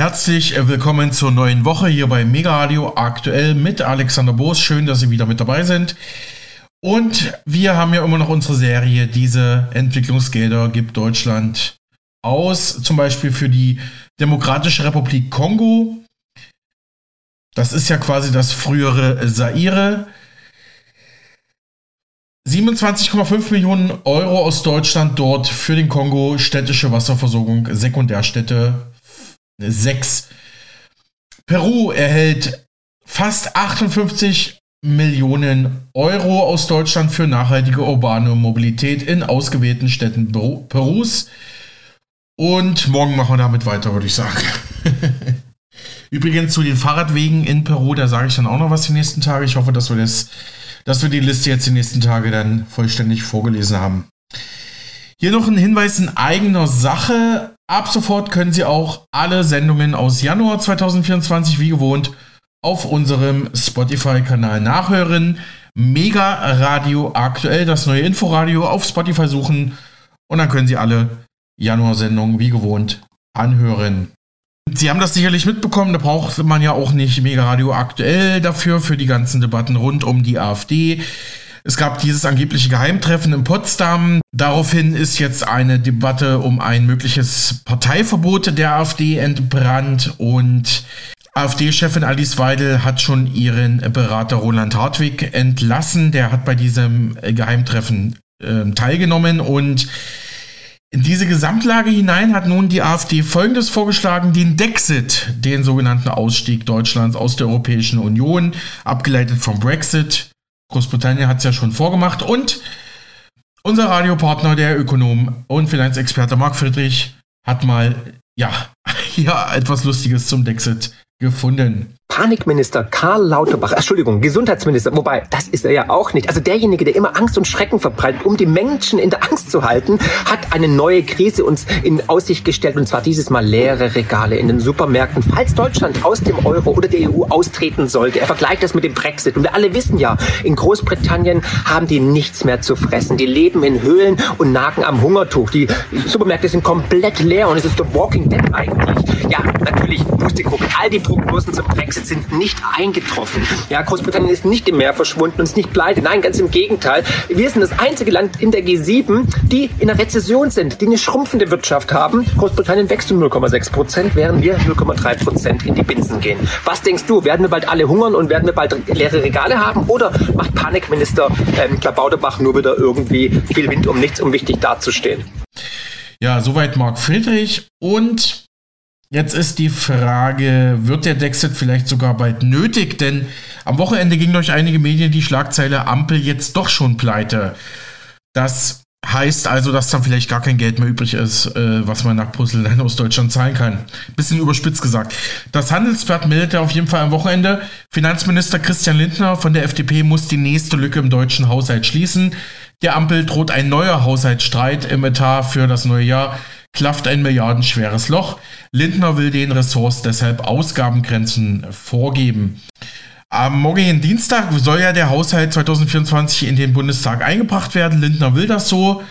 Herzlich äh, willkommen zur neuen Woche hier bei Mega Radio aktuell mit Alexander Boos. Schön, dass Sie wieder mit dabei sind. Und wir haben ja immer noch unsere Serie, diese Entwicklungsgelder gibt Deutschland aus, zum Beispiel für die Demokratische Republik Kongo. Das ist ja quasi das frühere Zaire. 27,5 Millionen Euro aus Deutschland dort für den Kongo, städtische Wasserversorgung, Sekundärstädte 6. Peru erhält fast 58 Millionen Euro aus Deutschland für nachhaltige urbane Mobilität in ausgewählten Städten Perus. Und morgen machen wir damit weiter, würde ich sagen. Übrigens zu den Fahrradwegen in Peru, da sage ich dann auch noch was die nächsten Tage. Ich hoffe, dass wir, das, dass wir die Liste jetzt die nächsten Tage dann vollständig vorgelesen haben. Hier noch ein Hinweis in eigener Sache. Ab sofort können Sie auch alle Sendungen aus Januar 2024 wie gewohnt auf unserem Spotify-Kanal nachhören. Mega Radio aktuell, das neue Inforadio auf Spotify suchen und dann können Sie alle Januar-Sendungen wie gewohnt anhören. Sie haben das sicherlich mitbekommen, da braucht man ja auch nicht Mega Radio aktuell dafür, für die ganzen Debatten rund um die AfD. Es gab dieses angebliche Geheimtreffen in Potsdam. Daraufhin ist jetzt eine Debatte um ein mögliches Parteiverbot der AfD entbrannt und AfD-Chefin Alice Weidel hat schon ihren Berater Roland Hartwig entlassen. Der hat bei diesem Geheimtreffen äh, teilgenommen und in diese Gesamtlage hinein hat nun die AfD Folgendes vorgeschlagen, den Dexit, den sogenannten Ausstieg Deutschlands aus der Europäischen Union, abgeleitet vom Brexit, Großbritannien hat es ja schon vorgemacht. Und unser Radiopartner, der Ökonom und Finanzexperte Marc Friedrich, hat mal, ja, hier etwas Lustiges zum Dexit gefunden. Panikminister Karl Lauterbach, Entschuldigung, Gesundheitsminister, wobei, das ist er ja auch nicht. Also derjenige, der immer Angst und Schrecken verbreitet, um die Menschen in der Angst zu halten, hat eine neue Krise uns in Aussicht gestellt und zwar dieses Mal leere Regale in den Supermärkten. Falls Deutschland aus dem Euro oder der EU austreten sollte, er vergleicht das mit dem Brexit und wir alle wissen ja, in Großbritannien haben die nichts mehr zu fressen. Die leben in Höhlen und nagen am Hungertuch. Die Supermärkte sind komplett leer und es ist The Walking Dead eigentlich. Ja, natürlich, gucken. all die Prognosen zum Brexit Brexit sind nicht eingetroffen. Ja, Großbritannien ist nicht im Meer verschwunden und ist nicht pleite. Nein, ganz im Gegenteil. Wir sind das einzige Land in der G7, die in einer Rezession sind, die eine schrumpfende Wirtschaft haben. Großbritannien wächst um 0,6 Prozent, während wir 0,3 Prozent in die Binsen gehen. Was denkst du? Werden wir bald alle hungern und werden wir bald leere Regale haben? Oder macht Panikminister ähm, Klabauterbach nur wieder irgendwie viel Wind um nichts, um wichtig dazustehen? Ja, soweit Marc Friedrich und Jetzt ist die Frage, wird der Dexit vielleicht sogar bald nötig? Denn am Wochenende ging durch einige Medien die Schlagzeile Ampel jetzt doch schon pleite. Das heißt also, dass dann vielleicht gar kein Geld mehr übrig ist, äh, was man nach Brüssel dann aus Deutschland zahlen kann. Bisschen überspitzt gesagt. Das Handelsblatt meldete auf jeden Fall am Wochenende, Finanzminister Christian Lindner von der FDP muss die nächste Lücke im deutschen Haushalt schließen. Der Ampel droht ein neuer Haushaltsstreit im Etat für das neue Jahr klafft ein milliardenschweres Loch. Lindner will den Ressorts deshalb Ausgabengrenzen vorgeben. Am morgigen Dienstag soll ja der Haushalt 2024 in den Bundestag eingebracht werden. Lindner will das so.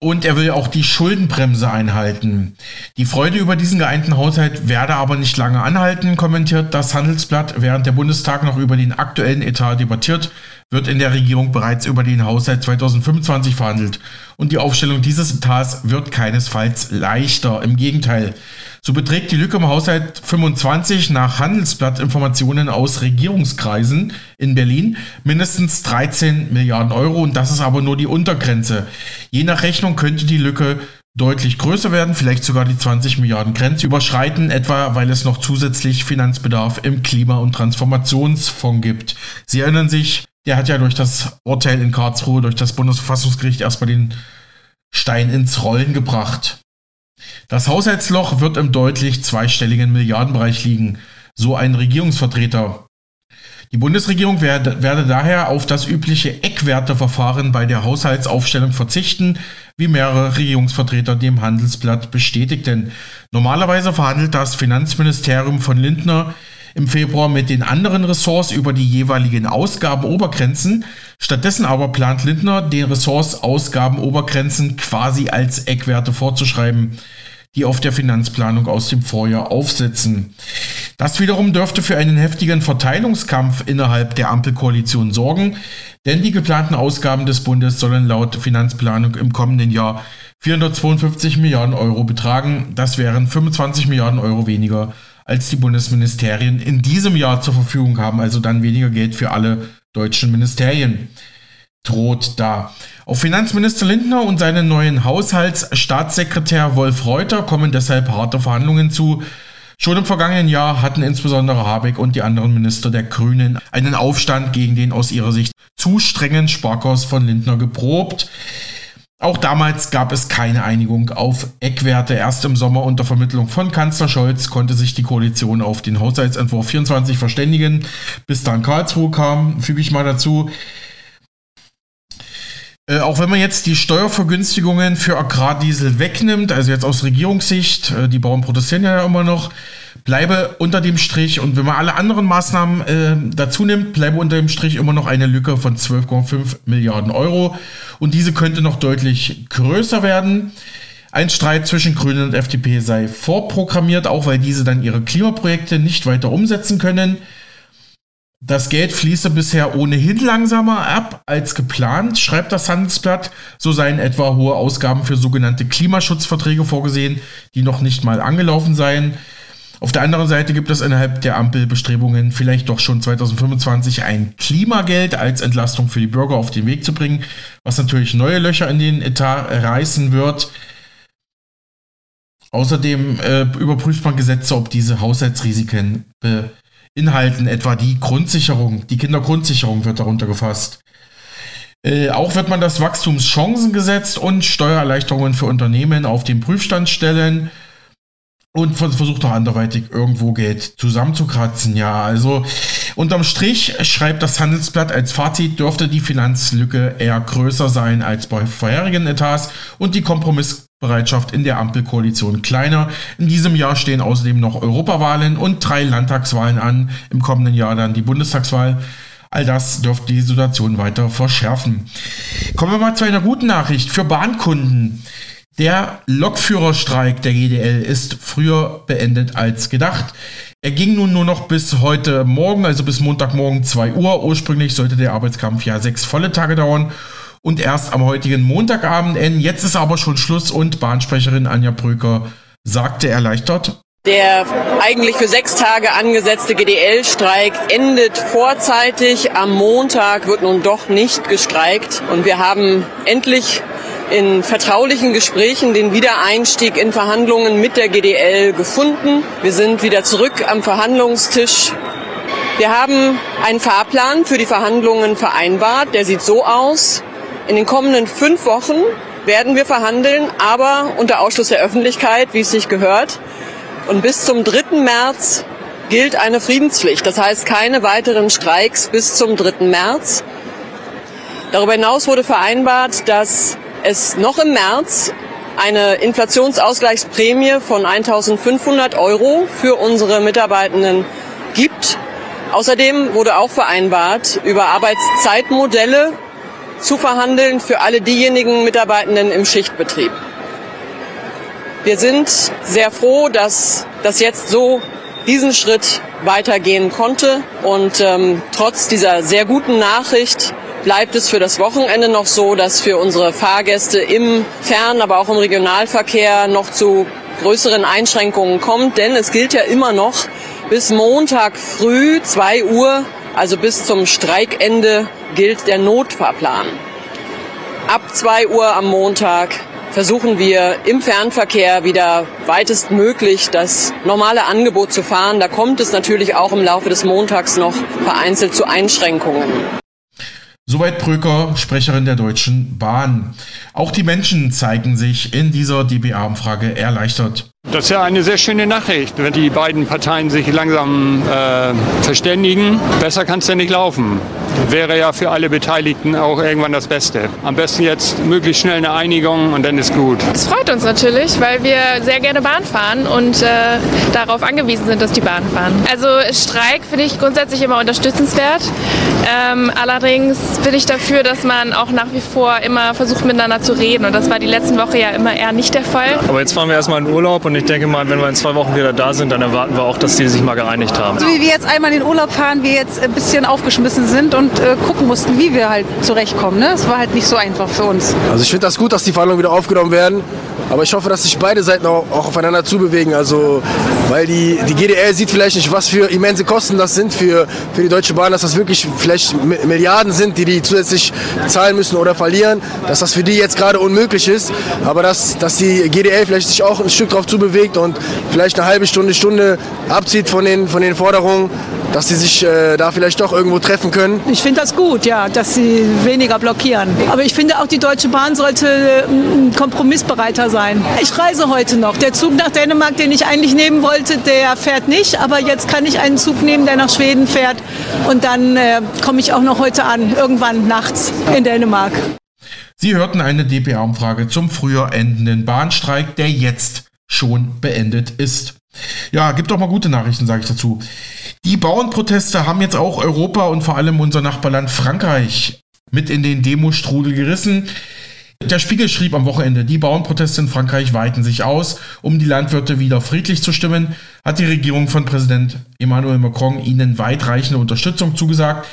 Und er will auch die Schuldenbremse einhalten. Die Freude über diesen geeinten Haushalt werde aber nicht lange anhalten, kommentiert das Handelsblatt. Während der Bundestag noch über den aktuellen Etat debattiert, wird in der Regierung bereits über den Haushalt 2025 verhandelt. Und die Aufstellung dieses Etats wird keinesfalls leichter. Im Gegenteil. So beträgt die Lücke im Haushalt 25 nach Handelsblattinformationen aus Regierungskreisen in Berlin mindestens 13 Milliarden Euro und das ist aber nur die Untergrenze. Je nach Rechnung könnte die Lücke deutlich größer werden, vielleicht sogar die 20 Milliarden Grenze überschreiten, etwa weil es noch zusätzlich Finanzbedarf im Klima- und Transformationsfonds gibt. Sie erinnern sich, der hat ja durch das Urteil in Karlsruhe, durch das Bundesverfassungsgericht erstmal den Stein ins Rollen gebracht. Das Haushaltsloch wird im deutlich zweistelligen Milliardenbereich liegen, so ein Regierungsvertreter. Die Bundesregierung werde, werde daher auf das übliche Eckwerteverfahren bei der Haushaltsaufstellung verzichten, wie mehrere Regierungsvertreter dem Handelsblatt bestätigten. Normalerweise verhandelt das Finanzministerium von Lindner im Februar mit den anderen Ressorts über die jeweiligen Ausgabenobergrenzen. Stattdessen aber plant Lindner, den Ressorts Ausgabenobergrenzen quasi als Eckwerte vorzuschreiben. die auf der Finanzplanung aus dem Vorjahr aufsetzen. Das wiederum dürfte für einen heftigen Verteilungskampf innerhalb der Ampelkoalition sorgen, denn die geplanten Ausgaben des Bundes sollen laut Finanzplanung im kommenden Jahr 452 Milliarden Euro betragen. Das wären 25 Milliarden Euro weniger, als die Bundesministerien in diesem Jahr zur Verfügung haben, also dann weniger Geld für alle deutschen Ministerien droht da. Auf Finanzminister Lindner und seinen neuen Haushaltsstaatssekretär Wolf Reuter kommen deshalb harte Verhandlungen zu. Schon im vergangenen Jahr hatten insbesondere Habeck und die anderen Minister der Grünen einen Aufstand gegen den aus ihrer Sicht zu strengen Sparkurs von Lindner geprobt. Auch damals gab es keine Einigung auf Eckwerte. Erst im Sommer unter Vermittlung von Kanzler Scholz konnte sich die Koalition auf den Haushaltsentwurf 24 verständigen. Bis dann Karlsruhe kam, füge ich mal dazu. Äh, auch wenn man jetzt die Steuervergünstigungen für Agrardiesel wegnimmt, also jetzt aus Regierungssicht, äh, die Bauern protestieren ja immer noch, bleibe unter dem Strich und wenn man alle anderen Maßnahmen äh, dazu nimmt, bleibe unter dem Strich immer noch eine Lücke von 12,5 Milliarden Euro und diese könnte noch deutlich größer werden. Ein Streit zwischen Grünen und FDP sei vorprogrammiert, auch weil diese dann ihre Klimaprojekte nicht weiter umsetzen können. Das Geld fließe bisher ohnehin langsamer ab als geplant, schreibt das Handelsblatt. So seien etwa hohe Ausgaben für sogenannte Klimaschutzverträge vorgesehen, die noch nicht mal angelaufen seien. Auf der anderen Seite gibt es innerhalb der Ampelbestrebungen vielleicht doch schon 2025 ein Klimageld als Entlastung für die Bürger auf den Weg zu bringen, was natürlich neue Löcher in den Etat reißen wird. Außerdem äh, überprüft man Gesetze, ob diese Haushaltsrisiken be Inhalten, etwa die Grundsicherung, die Kindergrundsicherung wird darunter gefasst. Äh, auch wird man das Wachstumschancengesetz und Steuererleichterungen für Unternehmen auf den Prüfstand stellen und versucht auch anderweitig irgendwo Geld zusammenzukratzen. Ja, also unterm Strich schreibt das Handelsblatt als Fazit, dürfte die Finanzlücke eher größer sein als bei vorherigen Etats und die Kompromiss Bereitschaft in der Ampelkoalition kleiner. In diesem Jahr stehen außerdem noch Europawahlen und drei Landtagswahlen an. Im kommenden Jahr dann die Bundestagswahl. All das dürfte die Situation weiter verschärfen. Kommen wir mal zu einer guten Nachricht für Bahnkunden. Der Lokführerstreik der GDL ist früher beendet als gedacht. Er ging nun nur noch bis heute Morgen, also bis Montagmorgen 2 Uhr. Ursprünglich sollte der Arbeitskampf ja sechs volle Tage dauern und erst am heutigen Montagabend enden. Jetzt ist aber schon Schluss und Bahnsprecherin Anja Bröker sagte erleichtert. Der eigentlich für sechs Tage angesetzte GDL-Streik endet vorzeitig. Am Montag wird nun doch nicht gestreikt und wir haben endlich in vertraulichen Gesprächen den Wiedereinstieg in Verhandlungen mit der GDL gefunden. Wir sind wieder zurück am Verhandlungstisch. Wir haben einen Fahrplan für die Verhandlungen vereinbart. Der sieht so aus. In den kommenden fünf Wochen werden wir verhandeln, aber unter Ausschluss der Öffentlichkeit, wie es sich gehört. Und bis zum 3. März gilt eine Friedenspflicht. Das heißt keine weiteren Streiks bis zum 3. März. Darüber hinaus wurde vereinbart, dass es noch im März eine Inflationsausgleichsprämie von 1500 Euro für unsere Mitarbeitenden gibt. Außerdem wurde auch vereinbart, über Arbeitszeitmodelle zu verhandeln für alle diejenigen Mitarbeitenden im Schichtbetrieb. Wir sind sehr froh, dass das jetzt so diesen Schritt weitergehen konnte und ähm, trotz dieser sehr guten Nachricht bleibt es für das Wochenende noch so, dass für unsere Fahrgäste im Fern-, aber auch im Regionalverkehr noch zu größeren Einschränkungen kommt, denn es gilt ja immer noch bis Montag früh 2 Uhr, also bis zum Streikende, gilt der Notfahrplan. Ab 2 Uhr am Montag versuchen wir im Fernverkehr wieder weitestmöglich das normale Angebot zu fahren. Da kommt es natürlich auch im Laufe des Montags noch vereinzelt zu Einschränkungen. Soweit Bröker, Sprecherin der Deutschen Bahn. Auch die Menschen zeigen sich in dieser DBA-Umfrage erleichtert. Das ist ja eine sehr schöne Nachricht, wenn die beiden Parteien sich langsam äh, verständigen. Besser kann es ja nicht laufen. Wäre ja für alle Beteiligten auch irgendwann das Beste. Am besten jetzt möglichst schnell eine Einigung und dann ist gut. Es freut uns natürlich, weil wir sehr gerne Bahn fahren und äh, darauf angewiesen sind, dass die Bahn fahren. Also Streik finde ich grundsätzlich immer unterstützenswert. Ähm, allerdings bin ich dafür, dass man auch nach wie vor immer versucht miteinander zu reden und das war die letzten Woche ja immer eher nicht der Fall. Aber jetzt fahren wir erstmal in Urlaub und ich denke mal, wenn wir in zwei Wochen wieder da sind, dann erwarten wir auch, dass die sich mal gereinigt haben. So wie wir jetzt einmal in den Urlaub fahren, wir jetzt ein bisschen aufgeschmissen sind und äh, gucken mussten, wie wir halt zurechtkommen. Ne? Es war halt nicht so einfach für uns. Also ich finde das gut, dass die Verhandlungen wieder aufgenommen werden. Aber ich hoffe, dass sich beide Seiten auch, auch aufeinander zubewegen. Also, weil die, die GDL sieht vielleicht nicht, was für immense Kosten das sind für, für die Deutsche Bahn, dass das wirklich vielleicht Milliarden sind, die die zusätzlich zahlen müssen oder verlieren, dass das für die jetzt gerade unmöglich ist. Aber dass, dass die GDL vielleicht sich auch ein Stück darauf zubewegt und vielleicht eine halbe Stunde, Stunde abzieht von den, von den Forderungen, dass sie sich äh, da vielleicht doch irgendwo treffen können. Ich finde das gut, ja, dass sie weniger blockieren. Aber ich finde auch, die Deutsche Bahn sollte äh, kompromissbereiter sein. Ich reise heute noch. Der Zug nach Dänemark, den ich eigentlich nehmen wollte, der fährt nicht. Aber jetzt kann ich einen Zug nehmen, der nach Schweden fährt. Und dann äh, komme ich auch noch heute an, irgendwann nachts in Dänemark. Sie hörten eine DPA-Umfrage zum früher endenden Bahnstreik, der jetzt schon beendet ist. Ja, gibt doch mal gute Nachrichten, sage ich dazu. Die Bauernproteste haben jetzt auch Europa und vor allem unser Nachbarland Frankreich mit in den Demostrudel gerissen. Der Spiegel schrieb am Wochenende, die Bauernproteste in Frankreich weiten sich aus. Um die Landwirte wieder friedlich zu stimmen, hat die Regierung von Präsident Emmanuel Macron ihnen weitreichende Unterstützung zugesagt.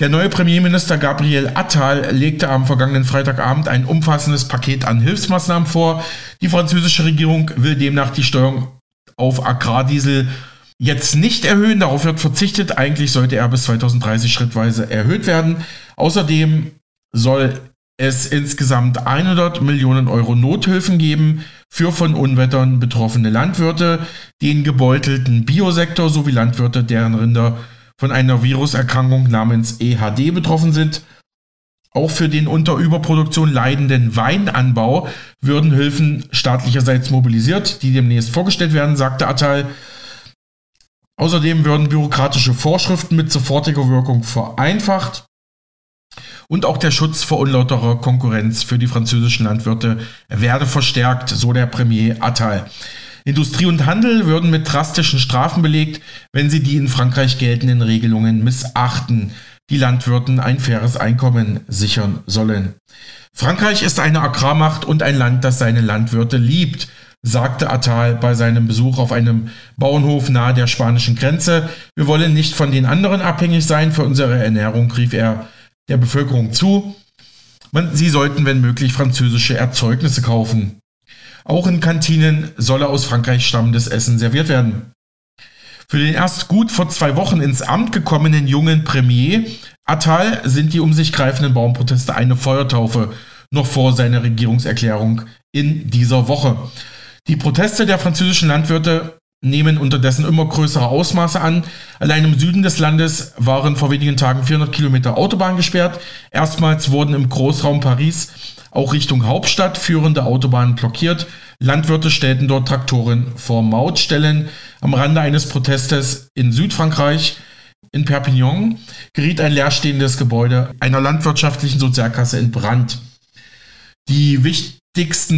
Der neue Premierminister Gabriel Attal legte am vergangenen Freitagabend ein umfassendes Paket an Hilfsmaßnahmen vor. Die französische Regierung will demnach die Steuerung auf Agrardiesel jetzt nicht erhöhen. Darauf wird verzichtet. Eigentlich sollte er bis 2030 schrittweise erhöht werden. Außerdem soll es insgesamt 100 Millionen Euro Nothilfen geben für von Unwettern betroffene Landwirte, den gebeutelten Biosektor sowie Landwirte, deren Rinder von einer Viruserkrankung namens EHD betroffen sind. Auch für den unter Überproduktion leidenden Weinanbau würden Hilfen staatlicherseits mobilisiert, die demnächst vorgestellt werden, sagte Attal. Außerdem würden bürokratische Vorschriften mit sofortiger Wirkung vereinfacht und auch der Schutz vor unlauterer Konkurrenz für die französischen Landwirte werde verstärkt, so der Premier Attal. Industrie und Handel würden mit drastischen Strafen belegt, wenn sie die in Frankreich geltenden Regelungen missachten, die Landwirten ein faires Einkommen sichern sollen. Frankreich ist eine Agrarmacht und ein Land, das seine Landwirte liebt, sagte Attal bei seinem Besuch auf einem Bauernhof nahe der spanischen Grenze. Wir wollen nicht von den anderen abhängig sein für unsere Ernährung, rief er der Bevölkerung zu. Sie sollten, wenn möglich, französische Erzeugnisse kaufen. Auch in Kantinen solle aus Frankreich stammendes Essen serviert werden. Für den erst gut vor zwei Wochen ins Amt gekommenen jungen Premier Attal sind die um sich greifenden Baumproteste eine Feuertaufe, noch vor seiner Regierungserklärung in dieser Woche. Die Proteste der französischen Landwirte nehmen unterdessen immer größere Ausmaße an. Allein im Süden des Landes waren vor wenigen Tagen 400 Kilometer Autobahn gesperrt. Erstmals wurden im Großraum Paris auch Richtung Hauptstadt führende Autobahnen blockiert. Landwirte stellten dort Traktoren vor Mautstellen. Am Rande eines Protestes in Südfrankreich, in Perpignan, geriet ein leerstehendes Gebäude einer landwirtschaftlichen Sozialkasse in Brand. Die wichtigsten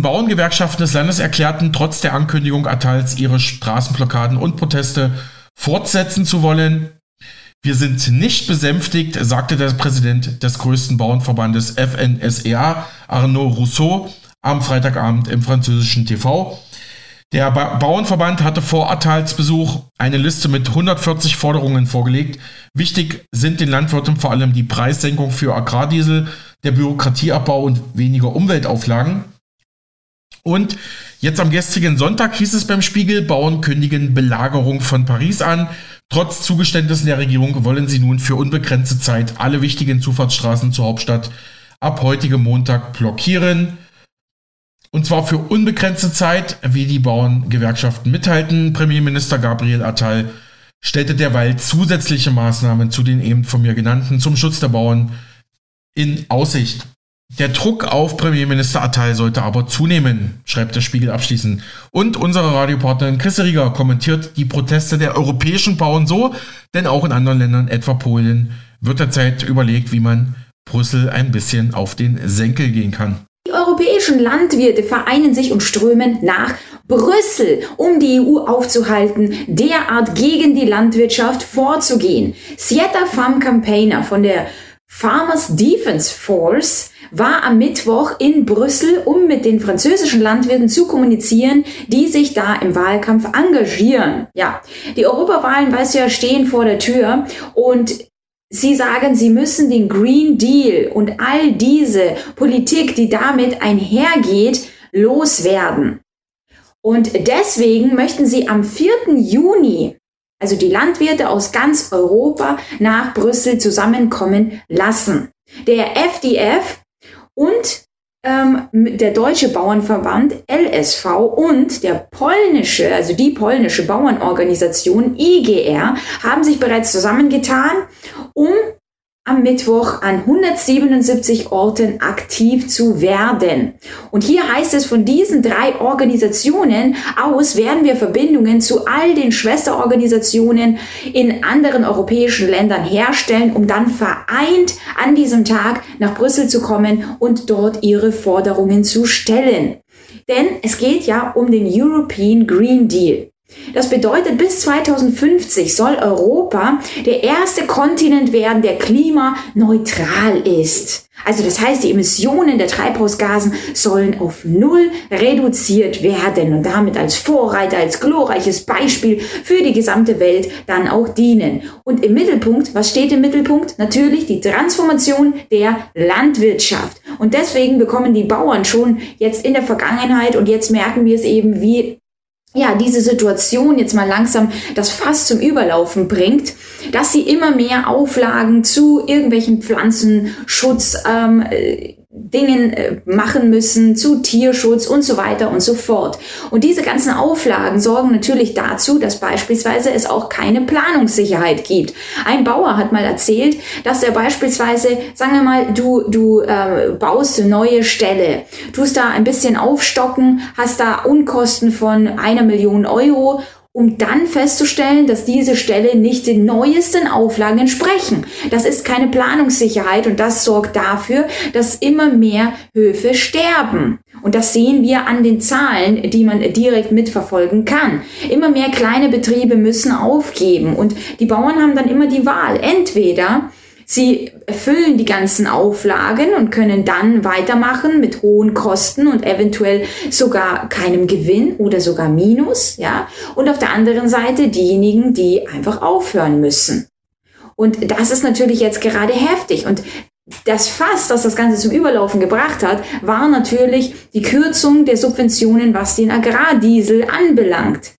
Bauerngewerkschaften des Landes erklärten trotz der Ankündigung Attals ihre Straßenblockaden und Proteste fortsetzen zu wollen. Wir sind nicht besänftigt, sagte der Präsident des größten Bauernverbandes FNSEA, Arnaud Rousseau, am Freitagabend im französischen TV. Der ba Bauernverband hatte vor Attals Besuch eine Liste mit 140 Forderungen vorgelegt. Wichtig sind den Landwirten vor allem die Preissenkung für Agrardiesel, der Bürokratieabbau und weniger Umweltauflagen. Und jetzt am gestrigen Sonntag hieß es beim Spiegel, Bauern kündigen Belagerung von Paris an. Trotz Zugeständnissen der Regierung wollen sie nun für unbegrenzte Zeit alle wichtigen Zufahrtsstraßen zur Hauptstadt ab heutigem Montag blockieren. Und zwar für unbegrenzte Zeit, wie die Bauerngewerkschaften mithalten. Premierminister Gabriel Attal stellte derweil zusätzliche Maßnahmen zu den eben von mir genannten zum Schutz der Bauern in Aussicht. Der Druck auf Premierminister Attal sollte aber zunehmen, schreibt der Spiegel abschließend. Und unsere Radiopartnerin Chris Rieger kommentiert die Proteste der europäischen Bauern so, denn auch in anderen Ländern, etwa Polen, wird derzeit überlegt, wie man Brüssel ein bisschen auf den Senkel gehen kann. Die europäischen Landwirte vereinen sich und strömen nach Brüssel, um die EU aufzuhalten, derart gegen die Landwirtschaft vorzugehen. Sieta Farm Campaigner von der Farmers Defense Force war am Mittwoch in Brüssel, um mit den französischen Landwirten zu kommunizieren, die sich da im Wahlkampf engagieren. Ja, die Europawahlen, weißt du ja, stehen vor der Tür und Sie sagen, Sie müssen den Green Deal und all diese Politik, die damit einhergeht, loswerden. Und deswegen möchten Sie am 4. Juni, also die Landwirte aus ganz Europa, nach Brüssel zusammenkommen lassen. Der FDF und ähm, der Deutsche Bauernverband LSV und der polnische, also die polnische Bauernorganisation IGR haben sich bereits zusammengetan, um am Mittwoch an 177 Orten aktiv zu werden. Und hier heißt es, von diesen drei Organisationen aus werden wir Verbindungen zu all den Schwesterorganisationen in anderen europäischen Ländern herstellen, um dann vereint an diesem Tag nach Brüssel zu kommen und dort ihre Forderungen zu stellen. Denn es geht ja um den European Green Deal. Das bedeutet, bis 2050 soll Europa der erste Kontinent werden, der klimaneutral ist. Also das heißt, die Emissionen der Treibhausgasen sollen auf Null reduziert werden und damit als Vorreiter, als glorreiches Beispiel für die gesamte Welt dann auch dienen. Und im Mittelpunkt, was steht im Mittelpunkt? Natürlich die Transformation der Landwirtschaft. Und deswegen bekommen die Bauern schon jetzt in der Vergangenheit und jetzt merken wir es eben, wie ja, diese Situation jetzt mal langsam das Fass zum Überlaufen bringt, dass sie immer mehr Auflagen zu irgendwelchen Pflanzenschutz ähm, Dingen äh, machen müssen zu Tierschutz und so weiter und so fort. Und diese ganzen Auflagen sorgen natürlich dazu, dass beispielsweise es auch keine Planungssicherheit gibt. Ein Bauer hat mal erzählt, dass er beispielsweise, sagen wir mal, du, du äh, baust eine neue Stelle, tust da ein bisschen aufstocken, hast da Unkosten von einer Million Euro um dann festzustellen, dass diese Stelle nicht den neuesten Auflagen entsprechen. Das ist keine Planungssicherheit und das sorgt dafür, dass immer mehr Höfe sterben. Und das sehen wir an den Zahlen, die man direkt mitverfolgen kann. Immer mehr kleine Betriebe müssen aufgeben und die Bauern haben dann immer die Wahl. Entweder Sie erfüllen die ganzen Auflagen und können dann weitermachen mit hohen Kosten und eventuell sogar keinem Gewinn oder sogar Minus, ja. Und auf der anderen Seite diejenigen, die einfach aufhören müssen. Und das ist natürlich jetzt gerade heftig. Und das Fass, das das Ganze zum Überlaufen gebracht hat, war natürlich die Kürzung der Subventionen, was den Agrardiesel anbelangt.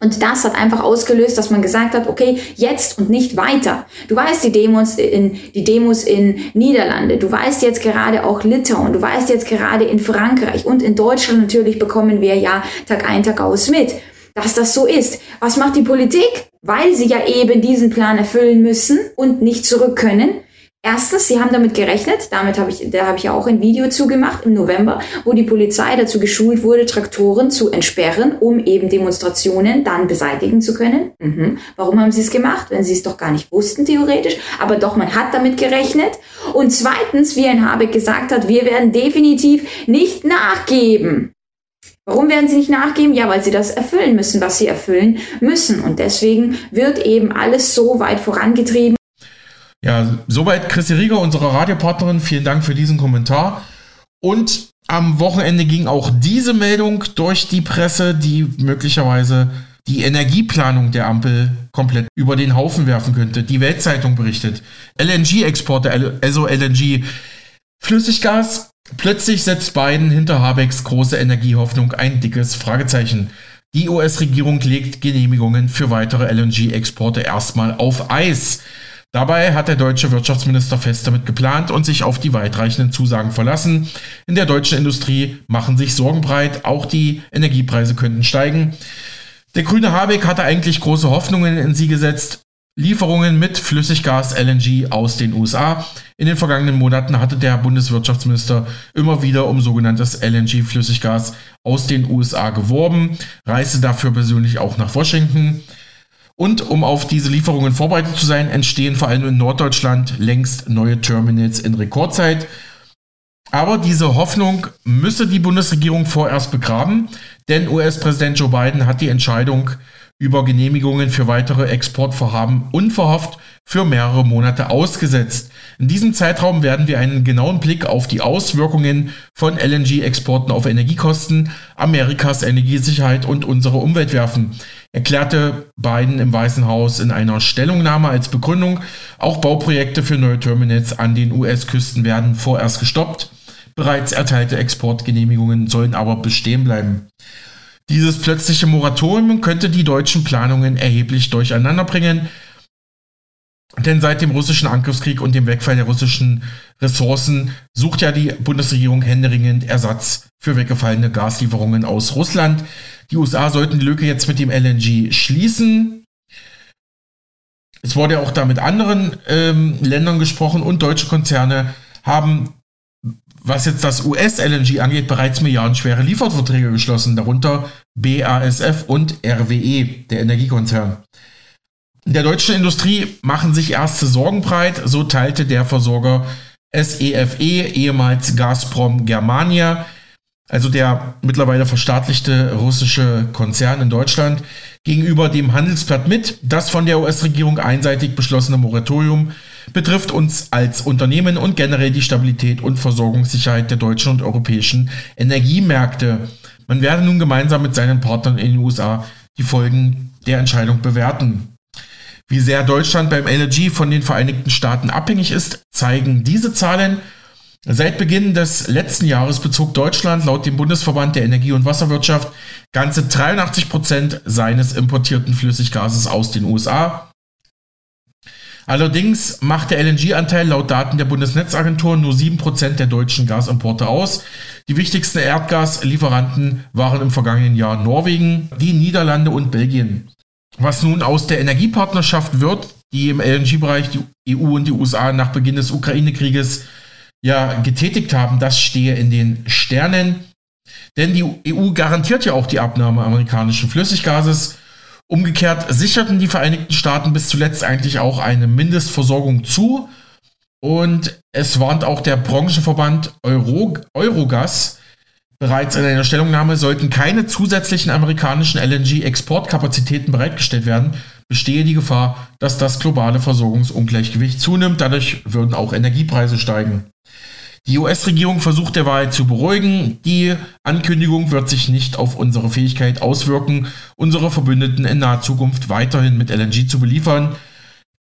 Und das hat einfach ausgelöst, dass man gesagt hat, okay, jetzt und nicht weiter. Du weißt die Demos in, die Demos in Niederlande. Du weißt jetzt gerade auch Litauen. Du weißt jetzt gerade in Frankreich und in Deutschland natürlich bekommen wir ja Tag ein, Tag aus mit, dass das so ist. Was macht die Politik? Weil sie ja eben diesen Plan erfüllen müssen und nicht zurück können, Erstens, sie haben damit gerechnet, damit habe ich, da habe ich ja auch ein Video zugemacht im November, wo die Polizei dazu geschult wurde, Traktoren zu entsperren, um eben Demonstrationen dann beseitigen zu können. Mhm. Warum haben sie es gemacht, wenn sie es doch gar nicht wussten, theoretisch? Aber doch, man hat damit gerechnet. Und zweitens, wie ein Habeck gesagt hat, wir werden definitiv nicht nachgeben. Warum werden sie nicht nachgeben? Ja, weil sie das erfüllen müssen, was sie erfüllen müssen. Und deswegen wird eben alles so weit vorangetrieben. Ja, soweit Christi Rieger, unsere Radiopartnerin. Vielen Dank für diesen Kommentar. Und am Wochenende ging auch diese Meldung durch die Presse, die möglicherweise die Energieplanung der Ampel komplett über den Haufen werfen könnte. Die Weltzeitung berichtet. LNG-Exporte, also LNG Flüssiggas. Plötzlich setzt Biden hinter Habecks große Energiehoffnung ein dickes Fragezeichen. Die US-Regierung legt Genehmigungen für weitere LNG-Exporte erstmal auf Eis. Dabei hat der deutsche Wirtschaftsminister fest damit geplant und sich auf die weitreichenden Zusagen verlassen. In der deutschen Industrie machen sich Sorgen breit, auch die Energiepreise könnten steigen. Der grüne Habeck hatte eigentlich große Hoffnungen in sie gesetzt, Lieferungen mit Flüssiggas LNG aus den USA. In den vergangenen Monaten hatte der Bundeswirtschaftsminister immer wieder um sogenanntes LNG-Flüssiggas aus den USA geworben, reiste dafür persönlich auch nach Washington. Und um auf diese Lieferungen vorbereitet zu sein, entstehen vor allem in Norddeutschland längst neue Terminals in Rekordzeit. Aber diese Hoffnung müsse die Bundesregierung vorerst begraben, denn US-Präsident Joe Biden hat die Entscheidung über Genehmigungen für weitere Exportvorhaben unverhofft für mehrere Monate ausgesetzt. In diesem Zeitraum werden wir einen genauen Blick auf die Auswirkungen von LNG-Exporten auf Energiekosten, Amerikas Energiesicherheit und unsere Umwelt werfen, erklärte Biden im Weißen Haus in einer Stellungnahme als Begründung. Auch Bauprojekte für neue Terminals an den US-Küsten werden vorerst gestoppt. Bereits erteilte Exportgenehmigungen sollen aber bestehen bleiben. Dieses plötzliche Moratorium könnte die deutschen Planungen erheblich durcheinander bringen, denn seit dem russischen Angriffskrieg und dem Wegfall der russischen Ressourcen sucht ja die Bundesregierung händeringend Ersatz für weggefallene Gaslieferungen aus Russland. Die USA sollten die Lücke jetzt mit dem LNG schließen. Es wurde ja auch da mit anderen ähm, Ländern gesprochen und deutsche Konzerne haben was jetzt das US-LNG angeht, bereits milliardenschwere Lieferverträge geschlossen, darunter BASF und RWE, der Energiekonzern. In der deutschen Industrie machen sich erste Sorgen breit, so teilte der Versorger SEFE, e, ehemals Gazprom Germania, also der mittlerweile verstaatlichte russische Konzern in Deutschland, gegenüber dem Handelsblatt mit, das von der US-Regierung einseitig beschlossene Moratorium betrifft uns als Unternehmen und generell die Stabilität und Versorgungssicherheit der deutschen und europäischen Energiemärkte. Man werde nun gemeinsam mit seinen Partnern in den USA die Folgen der Entscheidung bewerten. Wie sehr Deutschland beim LNG von den Vereinigten Staaten abhängig ist, zeigen diese Zahlen. Seit Beginn des letzten Jahres bezog Deutschland laut dem Bundesverband der Energie- und Wasserwirtschaft ganze 83 Prozent seines importierten Flüssiggases aus den USA. Allerdings macht der LNG-Anteil laut Daten der Bundesnetzagentur nur 7% der deutschen Gasimporte aus. Die wichtigsten Erdgaslieferanten waren im vergangenen Jahr Norwegen, die Niederlande und Belgien. Was nun aus der Energiepartnerschaft wird, die im LNG-Bereich die EU und die USA nach Beginn des Ukraine-Krieges ja getätigt haben, das stehe in den Sternen. Denn die EU garantiert ja auch die Abnahme amerikanischen Flüssiggases Umgekehrt sicherten die Vereinigten Staaten bis zuletzt eigentlich auch eine Mindestversorgung zu. Und es warnt auch der Branchenverband Euro, Eurogas bereits in einer Stellungnahme, sollten keine zusätzlichen amerikanischen LNG-Exportkapazitäten bereitgestellt werden, bestehe die Gefahr, dass das globale Versorgungsungleichgewicht zunimmt. Dadurch würden auch Energiepreise steigen. Die US-Regierung versucht der Wahrheit zu beruhigen. Die Ankündigung wird sich nicht auf unsere Fähigkeit auswirken, unsere Verbündeten in naher Zukunft weiterhin mit LNG zu beliefern.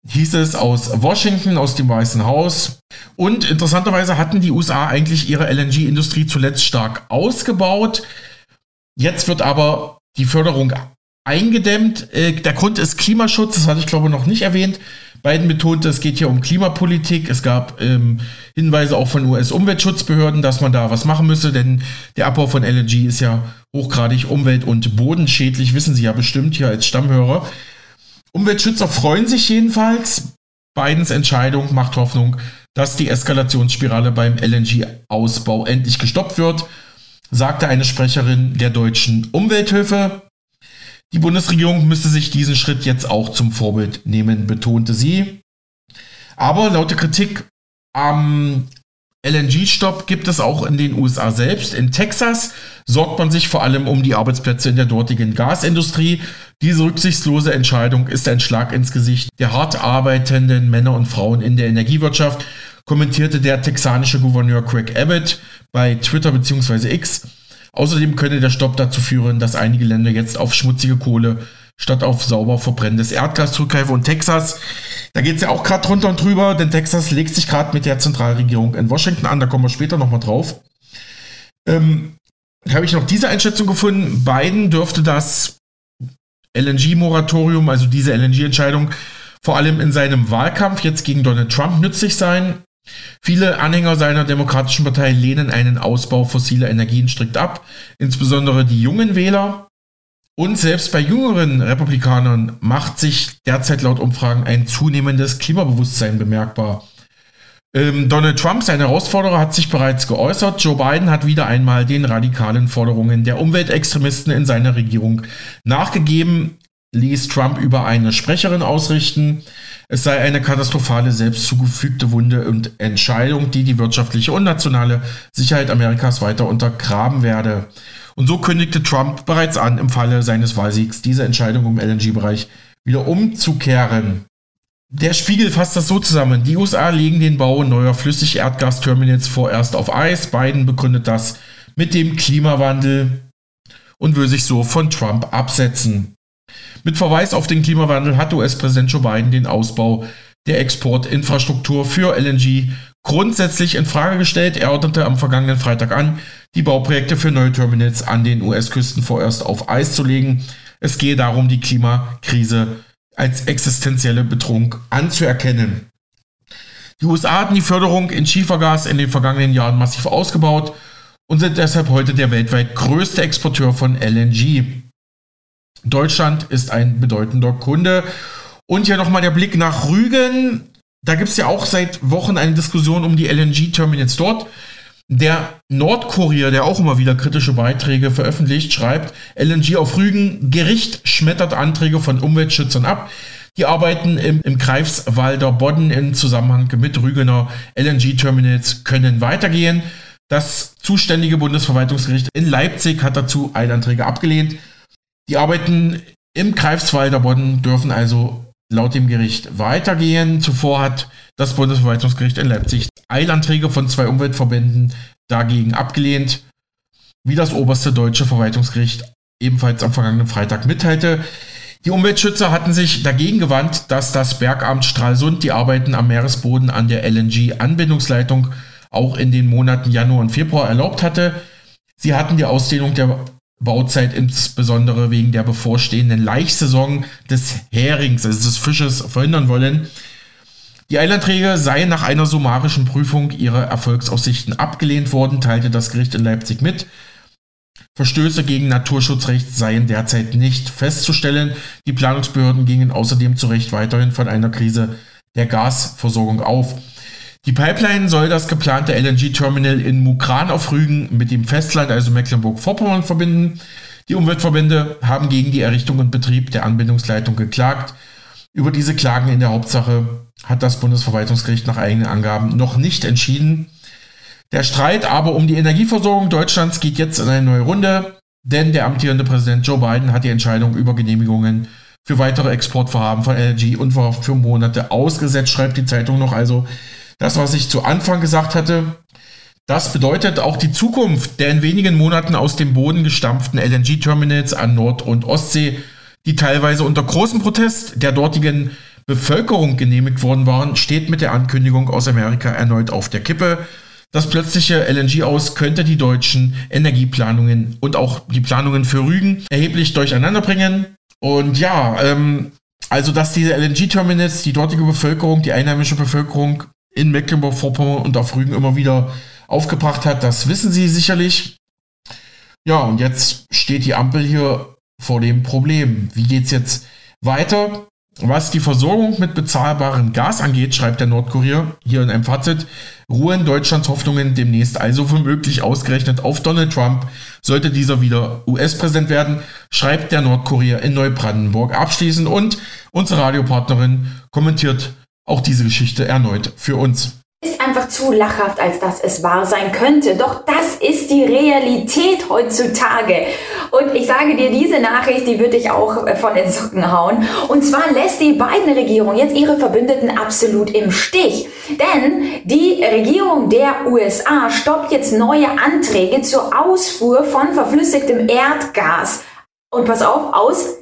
Hieß es aus Washington, aus dem Weißen Haus. Und interessanterweise hatten die USA eigentlich ihre LNG-Industrie zuletzt stark ausgebaut. Jetzt wird aber die Förderung eingedämmt. Äh, der Grund ist Klimaschutz, das hatte ich glaube noch nicht erwähnt. Biden betonte, es geht hier um Klimapolitik. Es gab ähm, Hinweise auch von US-Umweltschutzbehörden, dass man da was machen müsse, denn der Abbau von LNG ist ja hochgradig umwelt- und bodenschädlich, wissen Sie ja bestimmt hier als Stammhörer. Umweltschützer freuen sich jedenfalls. Bidens Entscheidung macht Hoffnung, dass die Eskalationsspirale beim LNG-Ausbau endlich gestoppt wird, sagte eine Sprecherin der deutschen Umwelthilfe. Die Bundesregierung müsste sich diesen Schritt jetzt auch zum Vorbild nehmen, betonte sie. Aber laut Kritik am LNG-Stopp gibt es auch in den USA selbst. In Texas sorgt man sich vor allem um die Arbeitsplätze in der dortigen Gasindustrie. Diese rücksichtslose Entscheidung ist ein Schlag ins Gesicht der hart arbeitenden Männer und Frauen in der Energiewirtschaft, kommentierte der texanische Gouverneur Craig Abbott bei Twitter bzw. X. Außerdem könne der Stopp dazu führen, dass einige Länder jetzt auf schmutzige Kohle statt auf sauber verbrennendes Erdgas zurückgreifen. Und Texas, da geht es ja auch gerade drunter und drüber, denn Texas legt sich gerade mit der Zentralregierung in Washington an, da kommen wir später nochmal drauf. Ähm, habe ich noch diese Einschätzung gefunden. Biden dürfte das LNG-Moratorium, also diese LNG-Entscheidung, vor allem in seinem Wahlkampf jetzt gegen Donald Trump nützlich sein. Viele Anhänger seiner Demokratischen Partei lehnen einen Ausbau fossiler Energien strikt ab, insbesondere die jungen Wähler. Und selbst bei jüngeren Republikanern macht sich derzeit laut Umfragen ein zunehmendes Klimabewusstsein bemerkbar. Ähm, Donald Trump, sein Herausforderer, hat sich bereits geäußert. Joe Biden hat wieder einmal den radikalen Forderungen der Umweltextremisten in seiner Regierung nachgegeben, ließ Trump über eine Sprecherin ausrichten. Es sei eine katastrophale, selbst zugefügte Wunde und Entscheidung, die die wirtschaftliche und nationale Sicherheit Amerikas weiter untergraben werde. Und so kündigte Trump bereits an, im Falle seines Wahlsiegs diese Entscheidung im LNG-Bereich wieder umzukehren. Der Spiegel fasst das so zusammen. Die USA legen den Bau neuer Flüssigerdgasterminals vorerst auf Eis. Biden begründet das mit dem Klimawandel und will sich so von Trump absetzen. Mit Verweis auf den Klimawandel hat US-Präsident Joe Biden den Ausbau der Exportinfrastruktur für LNG grundsätzlich in Frage gestellt. Er ordnete am vergangenen Freitag an, die Bauprojekte für neue Terminals an den US-Küsten vorerst auf Eis zu legen. Es gehe darum, die Klimakrise als existenzielle Bedrohung anzuerkennen. Die USA hatten die Förderung in Schiefergas in den vergangenen Jahren massiv ausgebaut und sind deshalb heute der weltweit größte Exporteur von LNG. Deutschland ist ein bedeutender Kunde. Und hier nochmal der Blick nach Rügen. Da gibt es ja auch seit Wochen eine Diskussion um die LNG-Terminals dort. Der Nordkurier, der auch immer wieder kritische Beiträge veröffentlicht, schreibt, LNG auf Rügen, Gericht schmettert Anträge von Umweltschützern ab. Die arbeiten im, im Greifswalder Bodden in Zusammenhang mit Rügener LNG-Terminals können weitergehen. Das zuständige Bundesverwaltungsgericht in Leipzig hat dazu Eilanträge abgelehnt. Die Arbeiten im Greifswalder Bodden dürfen also laut dem Gericht weitergehen. Zuvor hat das Bundesverwaltungsgericht in Leipzig Eilanträge von zwei Umweltverbänden dagegen abgelehnt, wie das oberste deutsche Verwaltungsgericht ebenfalls am vergangenen Freitag mitteilte. Die Umweltschützer hatten sich dagegen gewandt, dass das Bergamt Stralsund die Arbeiten am Meeresboden an der LNG-Anbindungsleitung auch in den Monaten Januar und Februar erlaubt hatte. Sie hatten die Ausdehnung der Bauzeit insbesondere wegen der bevorstehenden Laichsaison des Herings, also des Fisches, verhindern wollen. Die Eilanträge seien nach einer summarischen Prüfung ihrer Erfolgsaussichten abgelehnt worden, teilte das Gericht in Leipzig mit. Verstöße gegen Naturschutzrecht seien derzeit nicht festzustellen. Die Planungsbehörden gingen außerdem zu Recht weiterhin von einer Krise der Gasversorgung auf. Die Pipeline soll das geplante LNG-Terminal in Mukran auf Rügen mit dem Festland, also Mecklenburg-Vorpommern, verbinden. Die Umweltverbände haben gegen die Errichtung und Betrieb der Anbindungsleitung geklagt. Über diese Klagen in der Hauptsache hat das Bundesverwaltungsgericht nach eigenen Angaben noch nicht entschieden. Der Streit aber um die Energieversorgung Deutschlands geht jetzt in eine neue Runde, denn der amtierende Präsident Joe Biden hat die Entscheidung über Genehmigungen für weitere Exportvorhaben von LNG und für Monate ausgesetzt, schreibt die Zeitung noch. Also das, was ich zu Anfang gesagt hatte, das bedeutet auch die Zukunft der in wenigen Monaten aus dem Boden gestampften LNG-Terminals an Nord- und Ostsee, die teilweise unter großem Protest der dortigen Bevölkerung genehmigt worden waren, steht mit der Ankündigung aus Amerika erneut auf der Kippe. Das plötzliche LNG aus könnte die deutschen Energieplanungen und auch die Planungen für Rügen erheblich durcheinander bringen. Und ja, ähm, also dass diese LNG-Terminals die dortige Bevölkerung, die einheimische Bevölkerung in Mecklenburg-Vorpommern und auf Rügen immer wieder aufgebracht hat. Das wissen Sie sicherlich. Ja, und jetzt steht die Ampel hier vor dem Problem. Wie geht es jetzt weiter? Was die Versorgung mit bezahlbarem Gas angeht, schreibt der Nordkurier hier in einem Fazit, ruhen Deutschlands Hoffnungen demnächst also womöglich ausgerechnet auf Donald Trump, sollte dieser wieder US-Präsident werden, schreibt der Nordkurier in Neubrandenburg abschließend und unsere Radiopartnerin kommentiert auch diese Geschichte erneut für uns. Ist einfach zu lachhaft, als dass es wahr sein könnte. Doch das ist die Realität heutzutage. Und ich sage dir, diese Nachricht, die würde ich auch äh, von den Socken hauen. Und zwar lässt die Biden-Regierung jetzt ihre Verbündeten absolut im Stich. Denn die Regierung der USA stoppt jetzt neue Anträge zur Ausfuhr von verflüssigtem Erdgas. Und pass auf, aus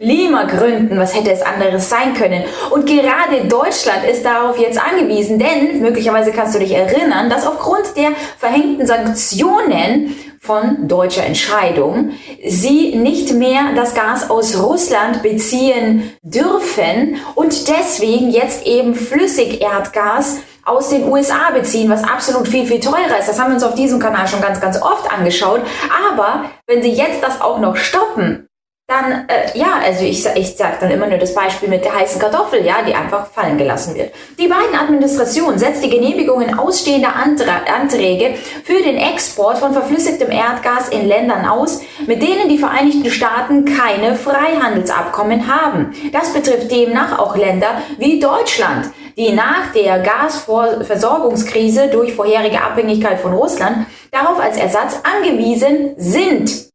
Klimagründen, was hätte es anderes sein können? Und gerade Deutschland ist darauf jetzt angewiesen, denn möglicherweise kannst du dich erinnern, dass aufgrund der verhängten Sanktionen von deutscher Entscheidung sie nicht mehr das Gas aus Russland beziehen dürfen und deswegen jetzt eben Flüssigerdgas aus den USA beziehen, was absolut viel, viel teurer ist. Das haben wir uns auf diesem Kanal schon ganz, ganz oft angeschaut. Aber wenn sie jetzt das auch noch stoppen, dann, äh, ja, also ich, ich sage dann immer nur das Beispiel mit der heißen Kartoffel, ja, die einfach fallen gelassen wird. Die beiden Administrationen setzt die Genehmigungen ausstehender Antra Anträge für den Export von verflüssigtem Erdgas in Ländern aus, mit denen die Vereinigten Staaten keine Freihandelsabkommen haben. Das betrifft demnach auch Länder wie Deutschland, die nach der Gasversorgungskrise durch vorherige Abhängigkeit von Russland darauf als Ersatz angewiesen sind.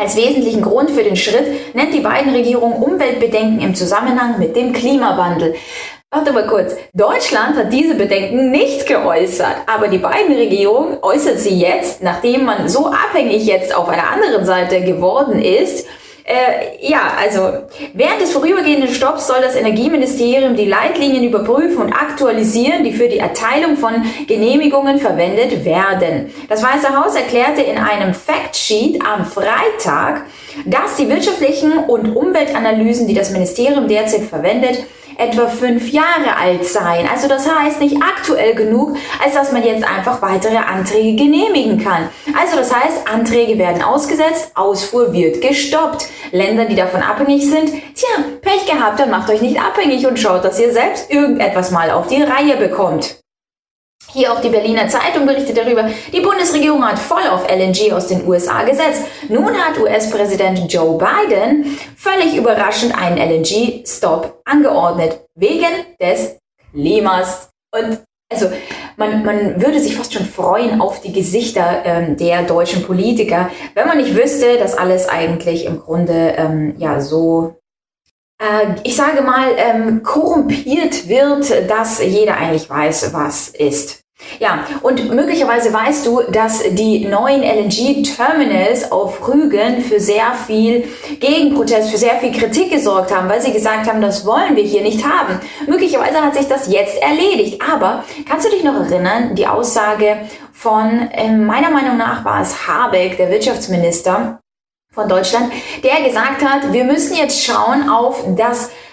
Als wesentlichen Grund für den Schritt nennt die beiden Regierungen Umweltbedenken im Zusammenhang mit dem Klimawandel. Warte mal kurz. Deutschland hat diese Bedenken nicht geäußert, aber die beiden Regierungen äußert sie jetzt, nachdem man so abhängig jetzt auf einer anderen Seite geworden ist äh, ja, also während des vorübergehenden Stopps soll das Energieministerium die Leitlinien überprüfen und aktualisieren, die für die Erteilung von Genehmigungen verwendet werden. Das Weiße Haus erklärte in einem Factsheet am Freitag, dass die wirtschaftlichen und Umweltanalysen, die das Ministerium derzeit verwendet, etwa fünf Jahre alt seien. Also das heißt nicht aktuell genug, als dass man jetzt einfach weitere Anträge genehmigen kann. Also das heißt, Anträge werden ausgesetzt, Ausfuhr wird gestoppt. Länder, die davon abhängig sind, tja, Pech gehabt, dann macht euch nicht abhängig und schaut, dass ihr selbst irgendetwas mal auf die Reihe bekommt. Hier auch die Berliner Zeitung berichtet darüber, die Bundesregierung hat voll auf LNG aus den USA gesetzt. Nun hat US-Präsident Joe Biden völlig überraschend einen LNG-Stop angeordnet, wegen des Klimas. Und also man, man würde sich fast schon freuen auf die Gesichter ähm, der deutschen Politiker, wenn man nicht wüsste, dass alles eigentlich im Grunde ähm, ja so äh, ich sage mal, ähm, korrumpiert wird, dass jeder eigentlich weiß, was ist. Ja, und möglicherweise weißt du, dass die neuen LNG-Terminals auf Rügen für sehr viel Gegenprotest, für sehr viel Kritik gesorgt haben, weil sie gesagt haben, das wollen wir hier nicht haben. Möglicherweise hat sich das jetzt erledigt. Aber kannst du dich noch erinnern, die Aussage von, äh, meiner Meinung nach war es Habeck, der Wirtschaftsminister, von Deutschland, der gesagt hat, wir müssen jetzt schauen auf das ähm,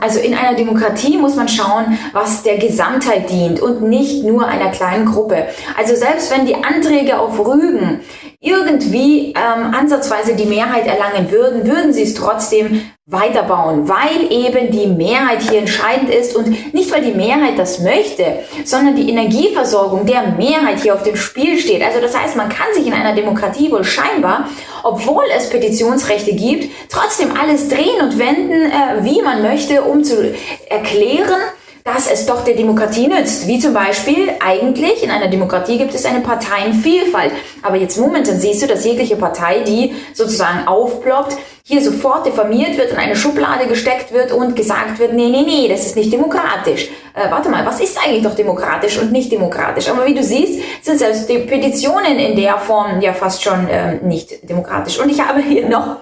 also in einer Demokratie muss man schauen, was der Gesamtheit dient und nicht nur einer kleinen Gruppe. Also selbst wenn die Anträge auf Rügen irgendwie ähm, ansatzweise die Mehrheit erlangen würden, würden sie es trotzdem weiterbauen, weil eben die Mehrheit hier entscheidend ist und nicht weil die Mehrheit das möchte, sondern die Energieversorgung der Mehrheit hier auf dem Spiel steht. Also das heißt, man kann sich in einer Demokratie wohl scheinbar, obwohl es Petitionsrechte gibt, trotzdem alles drehen und wenden, äh, wie man möchte, um zu erklären, dass es doch der Demokratie nützt. Wie zum Beispiel, eigentlich in einer Demokratie gibt es eine Parteienvielfalt. Aber jetzt momentan siehst du, dass jegliche Partei, die sozusagen aufploppt, hier sofort diffamiert wird, in eine Schublade gesteckt wird und gesagt wird, nee, nee, nee, das ist nicht demokratisch. Äh, warte mal, was ist eigentlich doch demokratisch und nicht demokratisch? Aber wie du siehst, sind selbst die Petitionen in der Form ja fast schon äh, nicht demokratisch. Und ich habe hier noch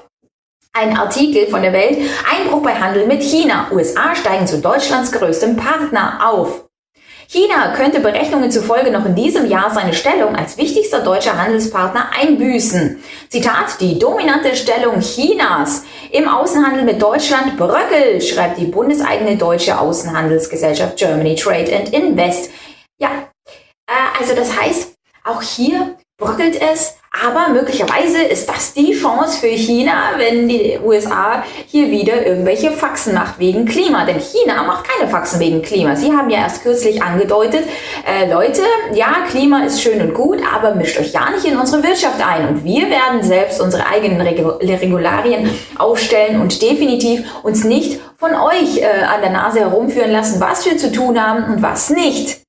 ein Artikel von der Welt. Einbruch bei Handel mit China. USA steigen zu Deutschlands größtem Partner auf. China könnte Berechnungen zufolge noch in diesem Jahr seine Stellung als wichtigster deutscher Handelspartner einbüßen. Zitat, die dominante Stellung Chinas im Außenhandel mit Deutschland bröckelt, schreibt die bundeseigene deutsche Außenhandelsgesellschaft Germany Trade and Invest. Ja, äh, also das heißt, auch hier bröckelt es aber möglicherweise ist das die Chance für China, wenn die USA hier wieder irgendwelche Faxen macht wegen Klima. Denn China macht keine Faxen wegen Klima. Sie haben ja erst kürzlich angedeutet, äh, Leute, ja, Klima ist schön und gut, aber mischt euch ja nicht in unsere Wirtschaft ein. Und wir werden selbst unsere eigenen Regularien aufstellen und definitiv uns nicht von euch äh, an der Nase herumführen lassen, was wir zu tun haben und was nicht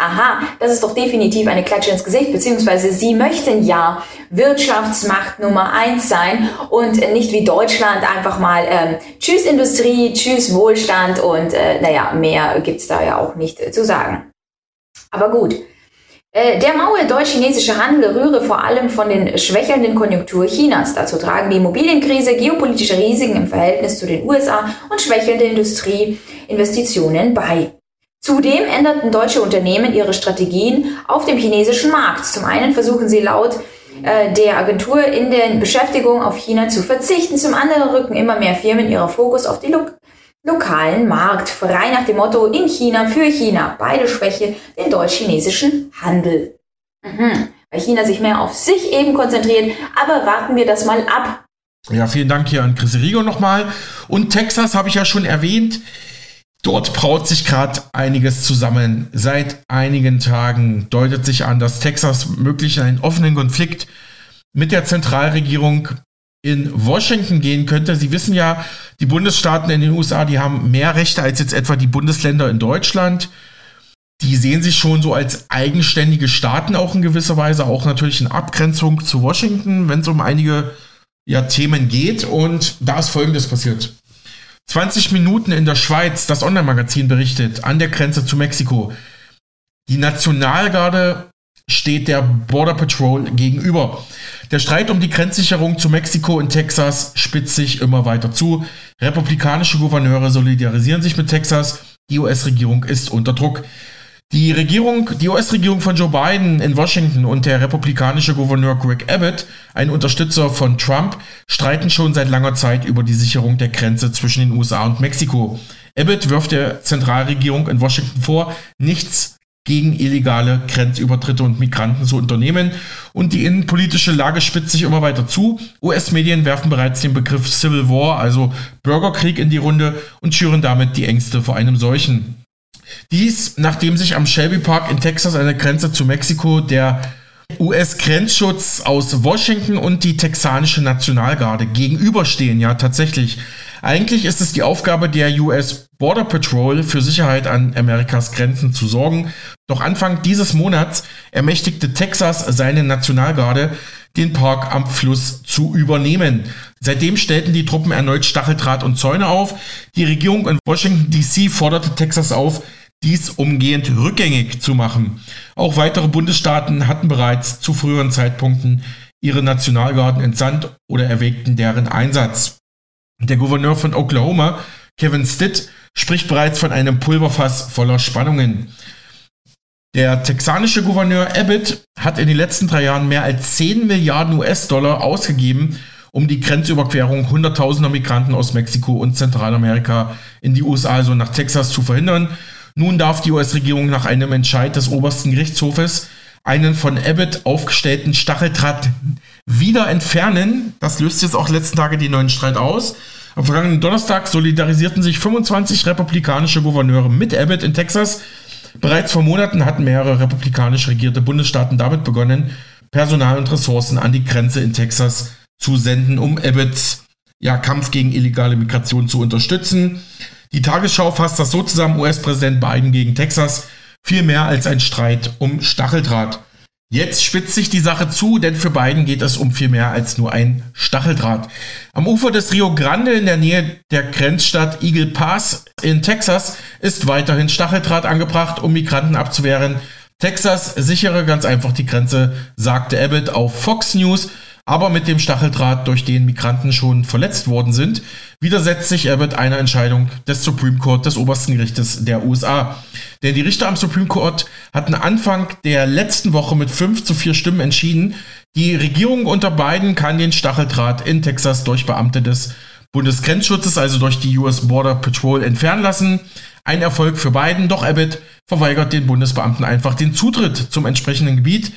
aha, das ist doch definitiv eine Klatsche ins Gesicht, beziehungsweise sie möchten ja Wirtschaftsmacht Nummer eins sein und nicht wie Deutschland einfach mal ähm, Tschüss Industrie, Tschüss Wohlstand und äh, naja, mehr gibt's da ja auch nicht äh, zu sagen. Aber gut. Äh, der maue deutsch-chinesische Handel rühre vor allem von den schwächelnden Konjunktur Chinas. Dazu tragen die Immobilienkrise, geopolitische Risiken im Verhältnis zu den USA und schwächelnde Industrieinvestitionen bei. Zudem änderten deutsche Unternehmen ihre Strategien auf dem chinesischen Markt. Zum einen versuchen sie laut äh, der Agentur in der Beschäftigung auf China zu verzichten. Zum anderen rücken immer mehr Firmen ihren Fokus auf den lo lokalen Markt. Frei nach dem Motto in China für China. Beide Schwäche den deutsch-chinesischen Handel. Mhm. Weil China sich mehr auf sich eben konzentriert. Aber warten wir das mal ab. Ja, vielen Dank hier an Chris Rigo nochmal. Und Texas habe ich ja schon erwähnt. Dort braut sich gerade einiges zusammen. Seit einigen Tagen deutet sich an, dass Texas möglich in einen offenen Konflikt mit der Zentralregierung in Washington gehen könnte. Sie wissen ja, die Bundesstaaten in den USA, die haben mehr Rechte als jetzt etwa die Bundesländer in Deutschland. Die sehen sich schon so als eigenständige Staaten auch in gewisser Weise, auch natürlich in Abgrenzung zu Washington, wenn es um einige ja, Themen geht. Und da ist Folgendes passiert. 20 Minuten in der Schweiz, das Online-Magazin berichtet, an der Grenze zu Mexiko. Die Nationalgarde steht der Border Patrol gegenüber. Der Streit um die Grenzsicherung zu Mexiko und Texas spitzt sich immer weiter zu. Republikanische Gouverneure solidarisieren sich mit Texas. Die US-Regierung ist unter Druck. Die Regierung, die US-Regierung von Joe Biden in Washington und der republikanische Gouverneur Greg Abbott, ein Unterstützer von Trump, streiten schon seit langer Zeit über die Sicherung der Grenze zwischen den USA und Mexiko. Abbott wirft der Zentralregierung in Washington vor, nichts gegen illegale Grenzübertritte und Migranten zu unternehmen. Und die innenpolitische Lage spitzt sich immer weiter zu. US-Medien werfen bereits den Begriff Civil War, also Bürgerkrieg, in die Runde und schüren damit die Ängste vor einem solchen. Dies, nachdem sich am Shelby Park in Texas an der Grenze zu Mexiko der US-Grenzschutz aus Washington und die texanische Nationalgarde gegenüberstehen. Ja, tatsächlich. Eigentlich ist es die Aufgabe der US Border Patrol für Sicherheit an Amerikas Grenzen zu sorgen. Doch Anfang dieses Monats ermächtigte Texas seine Nationalgarde, den Park am Fluss zu übernehmen. Seitdem stellten die Truppen erneut Stacheldraht und Zäune auf. Die Regierung in Washington DC forderte Texas auf, dies umgehend rückgängig zu machen. Auch weitere Bundesstaaten hatten bereits zu früheren Zeitpunkten ihre Nationalgarden entsandt oder erwägten deren Einsatz. Der Gouverneur von Oklahoma, Kevin Stitt, spricht bereits von einem Pulverfass voller Spannungen. Der texanische Gouverneur Abbott hat in den letzten drei Jahren mehr als 10 Milliarden US-Dollar ausgegeben, um die Grenzüberquerung hunderttausender Migranten aus Mexiko und Zentralamerika in die USA, also nach Texas, zu verhindern. Nun darf die US-Regierung nach einem Entscheid des obersten Gerichtshofes einen von Abbott aufgestellten Stacheldraht wieder entfernen. Das löst jetzt auch letzten Tage die neuen Streit aus. Am vergangenen Donnerstag solidarisierten sich 25 republikanische Gouverneure mit Abbott in Texas. Bereits vor Monaten hatten mehrere republikanisch regierte Bundesstaaten damit begonnen, Personal und Ressourcen an die Grenze in Texas zu senden, um Abbotts ja, Kampf gegen illegale Migration zu unterstützen. Die Tagesschau fasst das so zusammen, US-Präsident Biden gegen Texas, viel mehr als ein Streit um Stacheldraht. Jetzt spitzt sich die Sache zu, denn für Biden geht es um viel mehr als nur ein Stacheldraht. Am Ufer des Rio Grande in der Nähe der Grenzstadt Eagle Pass in Texas ist weiterhin Stacheldraht angebracht, um Migranten abzuwehren. Texas sichere ganz einfach die Grenze, sagte Abbott auf Fox News aber mit dem Stacheldraht, durch den Migranten schon verletzt worden sind, widersetzt sich Abbott einer Entscheidung des Supreme Court des obersten Gerichtes der USA. Denn die Richter am Supreme Court hatten Anfang der letzten Woche mit 5 zu 4 Stimmen entschieden, die Regierung unter Biden kann den Stacheldraht in Texas durch Beamte des Bundesgrenzschutzes, also durch die US Border Patrol, entfernen lassen. Ein Erfolg für Biden, doch Abbott verweigert den Bundesbeamten einfach den Zutritt zum entsprechenden Gebiet.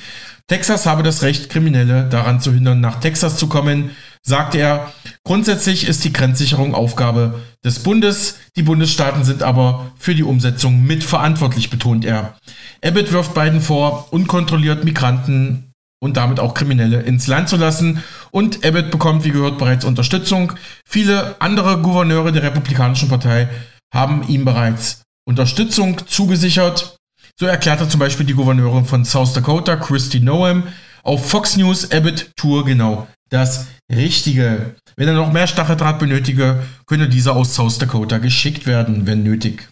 Texas habe das Recht, Kriminelle daran zu hindern, nach Texas zu kommen, sagte er. Grundsätzlich ist die Grenzsicherung Aufgabe des Bundes. Die Bundesstaaten sind aber für die Umsetzung mitverantwortlich, betont er. Abbott wirft beiden vor, unkontrolliert Migranten und damit auch Kriminelle ins Land zu lassen. Und Abbott bekommt, wie gehört, bereits Unterstützung. Viele andere Gouverneure der Republikanischen Partei haben ihm bereits Unterstützung zugesichert. So erklärte zum Beispiel die Gouverneurin von South Dakota, Christy Noem, auf Fox News Abbott Tour genau das Richtige. Wenn er noch mehr Stacheldraht benötige, könne dieser aus South Dakota geschickt werden, wenn nötig.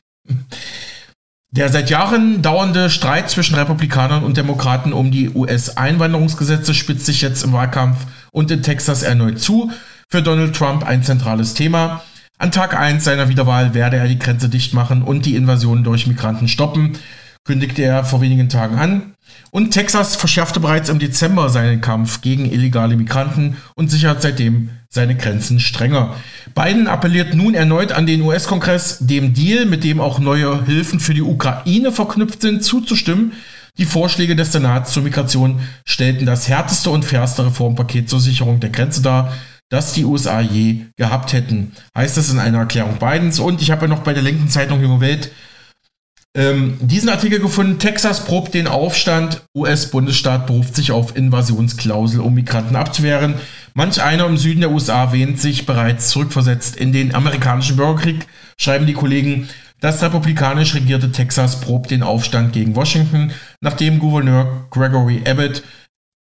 Der seit Jahren dauernde Streit zwischen Republikanern und Demokraten um die US-Einwanderungsgesetze spitzt sich jetzt im Wahlkampf und in Texas erneut zu. Für Donald Trump ein zentrales Thema. An Tag 1 seiner Wiederwahl werde er die Grenze dicht machen und die Invasion durch Migranten stoppen kündigte er vor wenigen Tagen an. Und Texas verschärfte bereits im Dezember seinen Kampf gegen illegale Migranten und sichert seitdem seine Grenzen strenger. Biden appelliert nun erneut an den US-Kongress, dem Deal, mit dem auch neue Hilfen für die Ukraine verknüpft sind, zuzustimmen. Die Vorschläge des Senats zur Migration stellten das härteste und fairste Reformpaket zur Sicherung der Grenze dar, das die USA je gehabt hätten. Heißt das in einer Erklärung Bidens. Und ich habe ja noch bei der linken Zeitung Junge Welt ähm, diesen Artikel gefunden. Texas probt den Aufstand. US-Bundesstaat beruft sich auf Invasionsklausel, um Migranten abzuwehren. Manch einer im Süden der USA wähnt sich bereits zurückversetzt in den amerikanischen Bürgerkrieg, schreiben die Kollegen. Das republikanisch regierte Texas probt den Aufstand gegen Washington, nachdem Gouverneur Gregory Abbott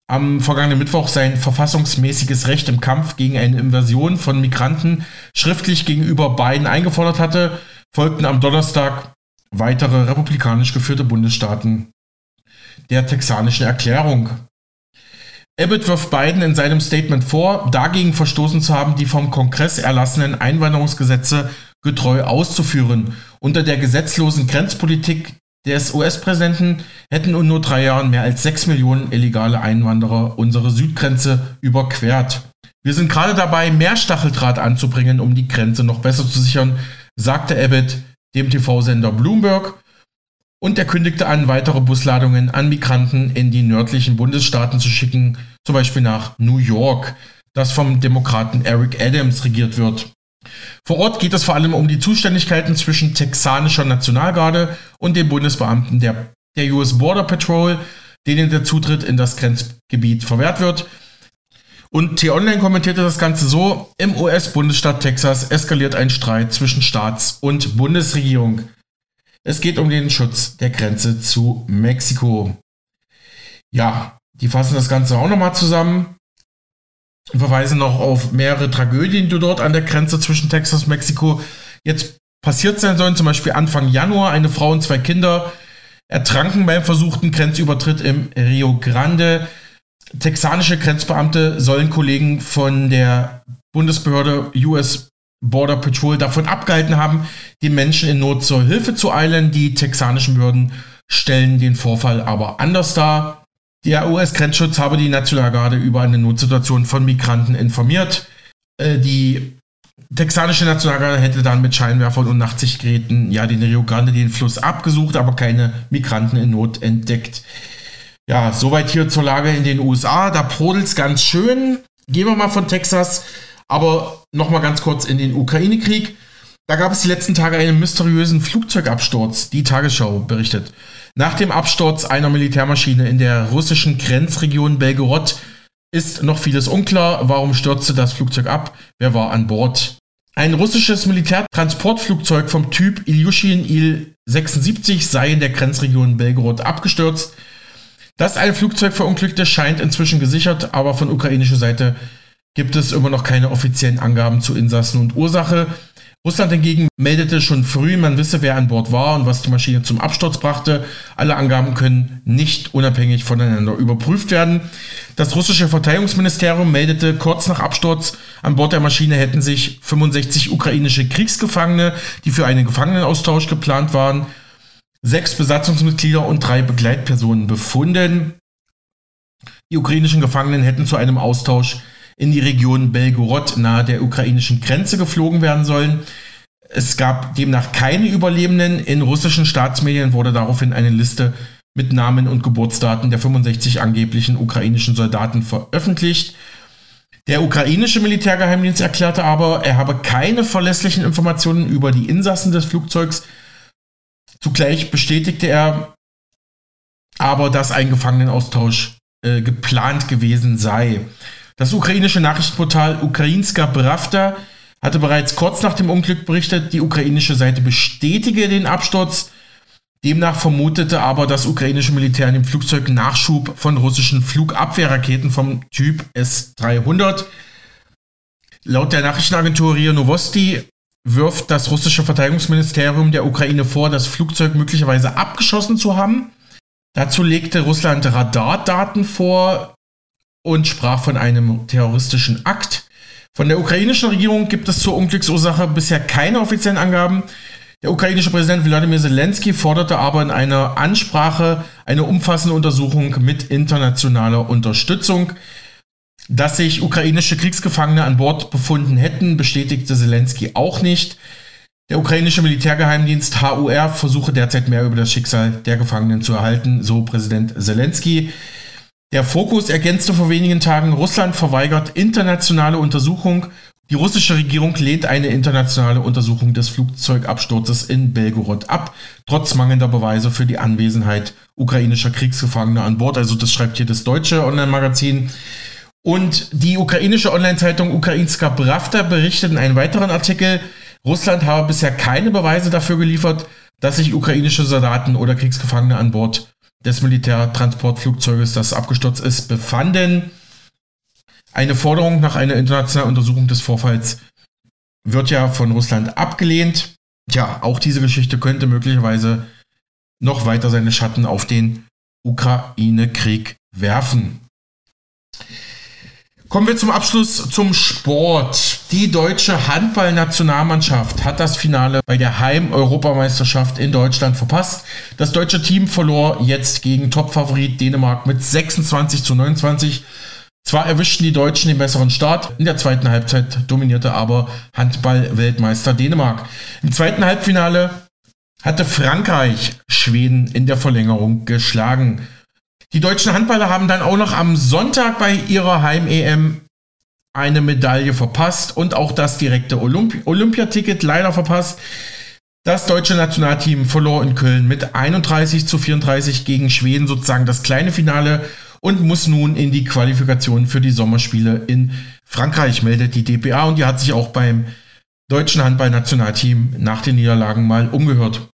am vergangenen Mittwoch sein verfassungsmäßiges Recht im Kampf gegen eine Invasion von Migranten schriftlich gegenüber Biden eingefordert hatte, folgten am Donnerstag weitere republikanisch geführte Bundesstaaten der texanischen Erklärung. Abbott wirft Biden in seinem Statement vor, dagegen verstoßen zu haben, die vom Kongress erlassenen Einwanderungsgesetze getreu auszuführen. Unter der gesetzlosen Grenzpolitik des US-Präsidenten hätten in nur drei Jahren mehr als sechs Millionen illegale Einwanderer unsere Südgrenze überquert. Wir sind gerade dabei, mehr Stacheldraht anzubringen, um die Grenze noch besser zu sichern, sagte Abbott dem TV-Sender Bloomberg und er kündigte an, weitere Busladungen an Migranten in die nördlichen Bundesstaaten zu schicken, zum Beispiel nach New York, das vom Demokraten Eric Adams regiert wird. Vor Ort geht es vor allem um die Zuständigkeiten zwischen texanischer Nationalgarde und den Bundesbeamten der, der US Border Patrol, denen der Zutritt in das Grenzgebiet verwehrt wird. Und T-Online kommentierte das Ganze so, im US-Bundesstaat Texas eskaliert ein Streit zwischen Staats- und Bundesregierung. Es geht um den Schutz der Grenze zu Mexiko. Ja, die fassen das Ganze auch nochmal zusammen. Verweisen noch auf mehrere Tragödien, die dort an der Grenze zwischen Texas und Mexiko jetzt passiert sein sollen. Zum Beispiel Anfang Januar eine Frau und zwei Kinder ertranken beim versuchten Grenzübertritt im Rio Grande. Texanische Grenzbeamte sollen Kollegen von der Bundesbehörde US Border Patrol davon abgehalten haben, den Menschen in Not zur Hilfe zu eilen. Die texanischen Behörden stellen den Vorfall aber anders dar. Der US-Grenzschutz habe die Nationalgarde über eine Notsituation von Migranten informiert. Äh, die texanische Nationalgarde hätte dann mit Scheinwerfern und Nachtsichtgeräten ja den Rio Grande den Fluss abgesucht, aber keine Migranten in Not entdeckt. Ja, soweit hier zur Lage in den USA. Da brodelt es ganz schön. Gehen wir mal von Texas aber nochmal ganz kurz in den Ukraine-Krieg. Da gab es die letzten Tage einen mysteriösen Flugzeugabsturz, die Tagesschau berichtet. Nach dem Absturz einer Militärmaschine in der russischen Grenzregion Belgorod ist noch vieles unklar. Warum stürzte das Flugzeug ab? Wer war an Bord? Ein russisches Militärtransportflugzeug vom Typ Ilyushin Il-76 sei in der Grenzregion Belgorod abgestürzt. Dass ein Flugzeug verunglückte, scheint inzwischen gesichert, aber von ukrainischer Seite gibt es immer noch keine offiziellen Angaben zu Insassen und Ursache. Russland hingegen meldete schon früh, man wisse, wer an Bord war und was die Maschine zum Absturz brachte. Alle Angaben können nicht unabhängig voneinander überprüft werden. Das russische Verteidigungsministerium meldete kurz nach Absturz, an Bord der Maschine hätten sich 65 ukrainische Kriegsgefangene, die für einen Gefangenenaustausch geplant waren, sechs Besatzungsmitglieder und drei Begleitpersonen befunden. Die ukrainischen Gefangenen hätten zu einem Austausch in die Region Belgorod nahe der ukrainischen Grenze geflogen werden sollen. Es gab demnach keine Überlebenden. In russischen Staatsmedien wurde daraufhin eine Liste mit Namen und Geburtsdaten der 65 angeblichen ukrainischen Soldaten veröffentlicht. Der ukrainische Militärgeheimdienst erklärte aber, er habe keine verlässlichen Informationen über die Insassen des Flugzeugs. Zugleich bestätigte er aber, dass ein Gefangenenaustausch äh, geplant gewesen sei. Das ukrainische Nachrichtenportal Ukrainska Pravda hatte bereits kurz nach dem Unglück berichtet, die ukrainische Seite bestätige den Absturz. Demnach vermutete aber das ukrainische Militär in dem Flugzeug Nachschub von russischen Flugabwehrraketen vom Typ S-300. Laut der Nachrichtenagentur RIA Novosti wirft das russische Verteidigungsministerium der Ukraine vor, das Flugzeug möglicherweise abgeschossen zu haben. Dazu legte Russland Radardaten vor, und sprach von einem terroristischen Akt. Von der ukrainischen Regierung gibt es zur Unglücksursache bisher keine offiziellen Angaben. Der ukrainische Präsident Wladimir Zelensky forderte aber in einer Ansprache eine umfassende Untersuchung mit internationaler Unterstützung. Dass sich ukrainische Kriegsgefangene an Bord befunden hätten, bestätigte Zelensky auch nicht. Der ukrainische Militärgeheimdienst HUR versuche derzeit mehr über das Schicksal der Gefangenen zu erhalten, so Präsident Zelensky. Der Fokus ergänzte vor wenigen Tagen, Russland verweigert internationale Untersuchung. Die russische Regierung lehnt eine internationale Untersuchung des Flugzeugabsturzes in Belgorod ab, trotz mangelnder Beweise für die Anwesenheit ukrainischer Kriegsgefangener an Bord. Also das schreibt hier das deutsche Online-Magazin. Und die ukrainische Online-Zeitung Ukrainska Pravda berichtet in einem weiteren Artikel, Russland habe bisher keine Beweise dafür geliefert, dass sich ukrainische Soldaten oder Kriegsgefangene an Bord des Militärtransportflugzeuges, das abgestürzt ist, befanden. Eine Forderung nach einer internationalen Untersuchung des Vorfalls wird ja von Russland abgelehnt. Ja, auch diese Geschichte könnte möglicherweise noch weiter seine Schatten auf den Ukraine-Krieg werfen. Kommen wir zum Abschluss zum Sport. Die deutsche Handballnationalmannschaft hat das Finale bei der Heim-Europameisterschaft in Deutschland verpasst. Das deutsche Team verlor jetzt gegen Topfavorit Dänemark mit 26 zu 29. Zwar erwischten die Deutschen den besseren Start, in der zweiten Halbzeit dominierte aber Handball-Weltmeister Dänemark. Im zweiten Halbfinale hatte Frankreich Schweden in der Verlängerung geschlagen. Die deutschen Handballer haben dann auch noch am Sonntag bei ihrer Heim-EM eine Medaille verpasst und auch das direkte Olympi Olympiaticket leider verpasst. Das deutsche Nationalteam verlor in Köln mit 31 zu 34 gegen Schweden sozusagen das kleine Finale und muss nun in die Qualifikation für die Sommerspiele in Frankreich, meldet die DPA und die hat sich auch beim deutschen Handballnationalteam nach den Niederlagen mal umgehört.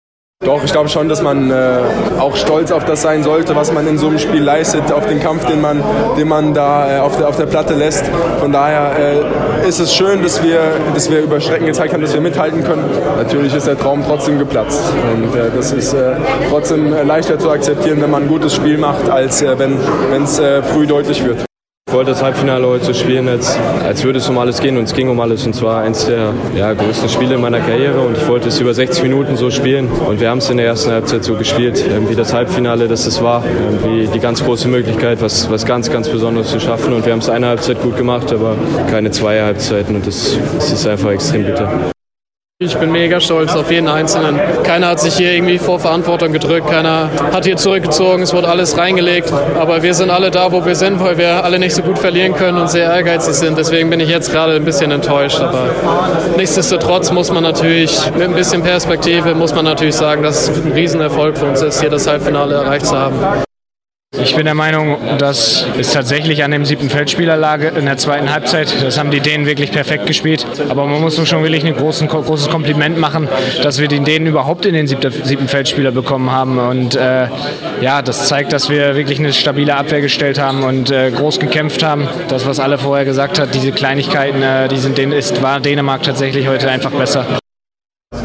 Doch, ich glaube schon, dass man äh, auch stolz auf das sein sollte, was man in so einem Spiel leistet, auf den Kampf, den man, den man da äh, auf, der, auf der Platte lässt. Von daher äh, ist es schön, dass wir, dass wir über Strecken gezeigt haben, dass wir mithalten können. Natürlich ist der Traum trotzdem geplatzt. Und äh, das ist äh, trotzdem äh, leichter zu akzeptieren, wenn man ein gutes Spiel macht, als wenn es früh deutlich wird. Ich wollte das Halbfinale heute so spielen, als, als würde es um alles gehen und es ging um alles. Und zwar eines der ja, größten Spiele meiner Karriere. Und ich wollte es über 60 Minuten so spielen. Und wir haben es in der ersten Halbzeit so gespielt, wie das Halbfinale, das es war, wie die ganz große Möglichkeit, was, was ganz, ganz Besonderes zu schaffen. Und wir haben es eine Halbzeit gut gemacht, aber keine zwei Halbzeiten. Und das, das ist einfach extrem bitter. Ich bin mega stolz auf jeden Einzelnen. Keiner hat sich hier irgendwie vor Verantwortung gedrückt, keiner hat hier zurückgezogen, es wurde alles reingelegt. Aber wir sind alle da, wo wir sind, weil wir alle nicht so gut verlieren können und sehr ehrgeizig sind. Deswegen bin ich jetzt gerade ein bisschen enttäuscht. Aber nichtsdestotrotz muss man natürlich mit ein bisschen Perspektive, muss man natürlich sagen, dass es ein Riesenerfolg für uns ist, hier das Halbfinale erreicht zu haben. Ich bin der Meinung, dass es tatsächlich an dem siebten Feldspieler lag in der zweiten Halbzeit. Das haben die Dänen wirklich perfekt gespielt. Aber man muss uns schon wirklich ein großes Kompliment machen, dass wir den Dänen überhaupt in den siebten, siebten Feldspieler bekommen haben. Und äh, ja, das zeigt, dass wir wirklich eine stabile Abwehr gestellt haben und äh, groß gekämpft haben. Das, was alle vorher gesagt hat, diese Kleinigkeiten, äh, die sind, ist, war Dänemark tatsächlich heute einfach besser.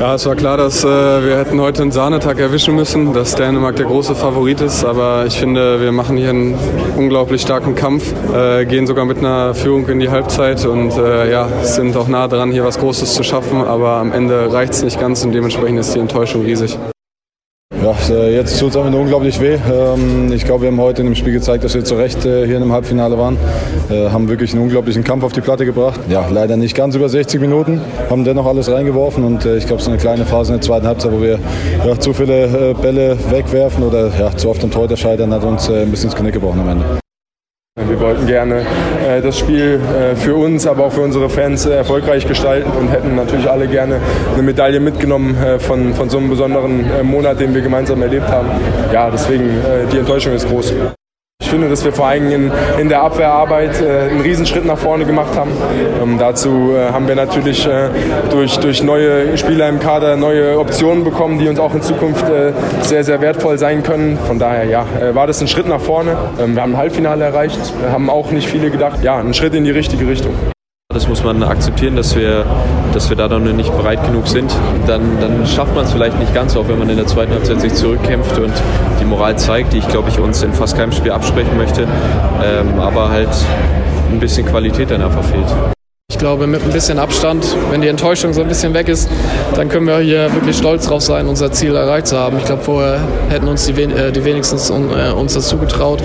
Ja, es war klar, dass äh, wir hätten heute einen Sahnetag erwischen müssen, dass Dänemark der große Favorit ist. Aber ich finde, wir machen hier einen unglaublich starken Kampf, äh, gehen sogar mit einer Führung in die Halbzeit und äh, ja, sind auch nah dran, hier was Großes zu schaffen. Aber am Ende reicht es nicht ganz und dementsprechend ist die Enttäuschung riesig. Ja, äh, jetzt tut es einfach nur unglaublich weh. Ähm, ich glaube, wir haben heute in dem Spiel gezeigt, dass wir zu Recht äh, hier in einem Halbfinale waren. Äh, haben wirklich einen unglaublichen Kampf auf die Platte gebracht. Ja, leider nicht ganz über 60 Minuten, haben dennoch alles reingeworfen und ich glaube, es ist eine kleine Phase in der zweiten Halbzeit, wo wir ja, zu viele Bälle wegwerfen oder ja, zu oft am Torhüter scheitern, hat uns ein bisschen ins Knick gebrochen am Ende. Wir wollten gerne äh, das Spiel äh, für uns, aber auch für unsere Fans äh, erfolgreich gestalten und hätten natürlich alle gerne eine Medaille mitgenommen äh, von, von so einem besonderen äh, Monat, den wir gemeinsam erlebt haben. Ja, deswegen äh, die Enttäuschung ist groß. Ich finde, dass wir vor allem in, in der Abwehrarbeit äh, einen Riesenschritt nach vorne gemacht haben. Ähm, dazu äh, haben wir natürlich äh, durch, durch neue Spieler im Kader neue Optionen bekommen, die uns auch in Zukunft äh, sehr, sehr wertvoll sein können. Von daher ja, äh, war das ein Schritt nach vorne. Ähm, wir haben ein Halbfinale erreicht, haben auch nicht viele gedacht. Ja, ein Schritt in die richtige Richtung. Das muss man akzeptieren, dass wir, dass wir da dann nicht bereit genug sind. Dann, dann schafft man es vielleicht nicht ganz, auch wenn man in der zweiten Halbzeit sich zurückkämpft und die Moral zeigt, die ich glaube ich uns in fast keinem Spiel absprechen möchte. Ähm, aber halt ein bisschen Qualität dann einfach fehlt. Ich glaube, mit ein bisschen Abstand, wenn die Enttäuschung so ein bisschen weg ist, dann können wir hier wirklich stolz drauf sein, unser Ziel erreicht zu haben. Ich glaube, vorher hätten uns die, äh, wenigstens äh, uns das zugetraut.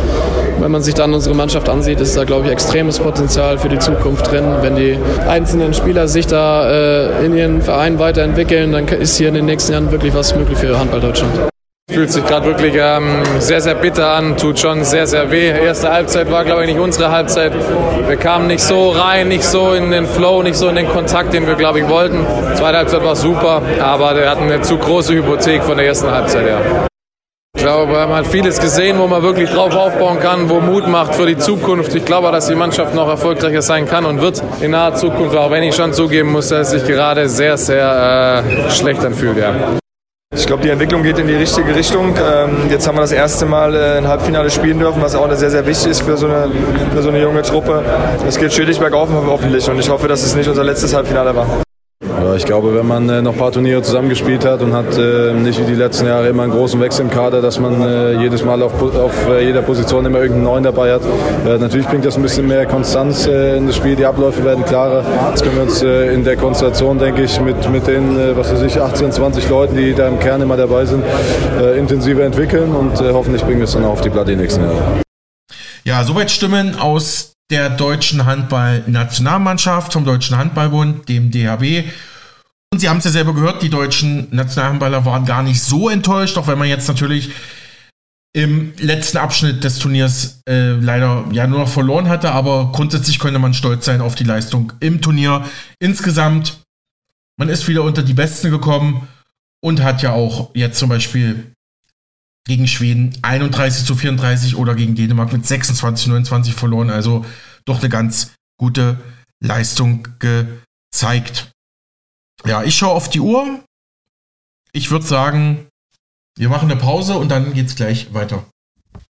Wenn man sich dann unsere Mannschaft ansieht, ist da, glaube ich, extremes Potenzial für die Zukunft drin. Wenn die einzelnen Spieler sich da äh, in ihren Vereinen weiterentwickeln, dann ist hier in den nächsten Jahren wirklich was möglich für Handball Deutschland. Fühlt sich gerade wirklich ähm, sehr, sehr bitter an, tut schon sehr, sehr weh. Erste Halbzeit war, glaube ich, nicht unsere Halbzeit. Wir kamen nicht so rein, nicht so in den Flow, nicht so in den Kontakt, den wir, glaube ich, wollten. Zweite Halbzeit war super, aber wir hatten eine zu große Hypothek von der ersten Halbzeit her. Ich glaube, haben halt vieles gesehen, wo man wirklich drauf aufbauen kann, wo Mut macht für die Zukunft. Ich glaube, dass die Mannschaft noch erfolgreicher sein kann und wird in naher Zukunft, auch wenn ich schon zugeben muss, dass es sich gerade sehr, sehr äh, schlecht anfühlt. Ja. Ich glaube, die Entwicklung geht in die richtige Richtung. Ähm, jetzt haben wir das erste Mal äh, ein Halbfinale spielen dürfen, was auch sehr, sehr wichtig ist für so eine, für so eine junge Truppe. Es geht stetig bergauf hoffentlich und ich hoffe, dass es nicht unser letztes Halbfinale war. Aber ich glaube, wenn man äh, noch ein paar Turniere zusammengespielt hat und hat äh, nicht wie die letzten Jahre immer einen großen Wechsel im Kader, dass man äh, jedes Mal auf, auf jeder Position immer irgendeinen Neuen dabei hat. Natürlich bringt das ein bisschen mehr Konstanz in das Spiel, die Abläufe werden klarer. Jetzt können wir uns in der Konstellation, denke ich, mit, mit den, was weiß ich, 18, 20 Leuten, die da im Kern immer dabei sind, intensiver entwickeln und hoffentlich bringen wir es dann auch auf die Platte die nächsten Jahre. Ja, soweit Stimmen aus der deutschen Handball-Nationalmannschaft, vom Deutschen Handballbund, dem DHB. Und Sie haben es ja selber gehört, die deutschen Nationalhandballer waren gar nicht so enttäuscht, auch wenn man jetzt natürlich im letzten Abschnitt des Turniers äh, leider ja nur noch verloren hatte, aber grundsätzlich könnte man stolz sein auf die Leistung im Turnier. Insgesamt, man ist wieder unter die Besten gekommen und hat ja auch jetzt zum Beispiel gegen Schweden 31 zu 34 oder gegen Dänemark mit 26 zu 29 verloren. Also doch eine ganz gute Leistung gezeigt. Ja, ich schaue auf die Uhr. Ich würde sagen, wir machen eine Pause und dann geht's gleich weiter.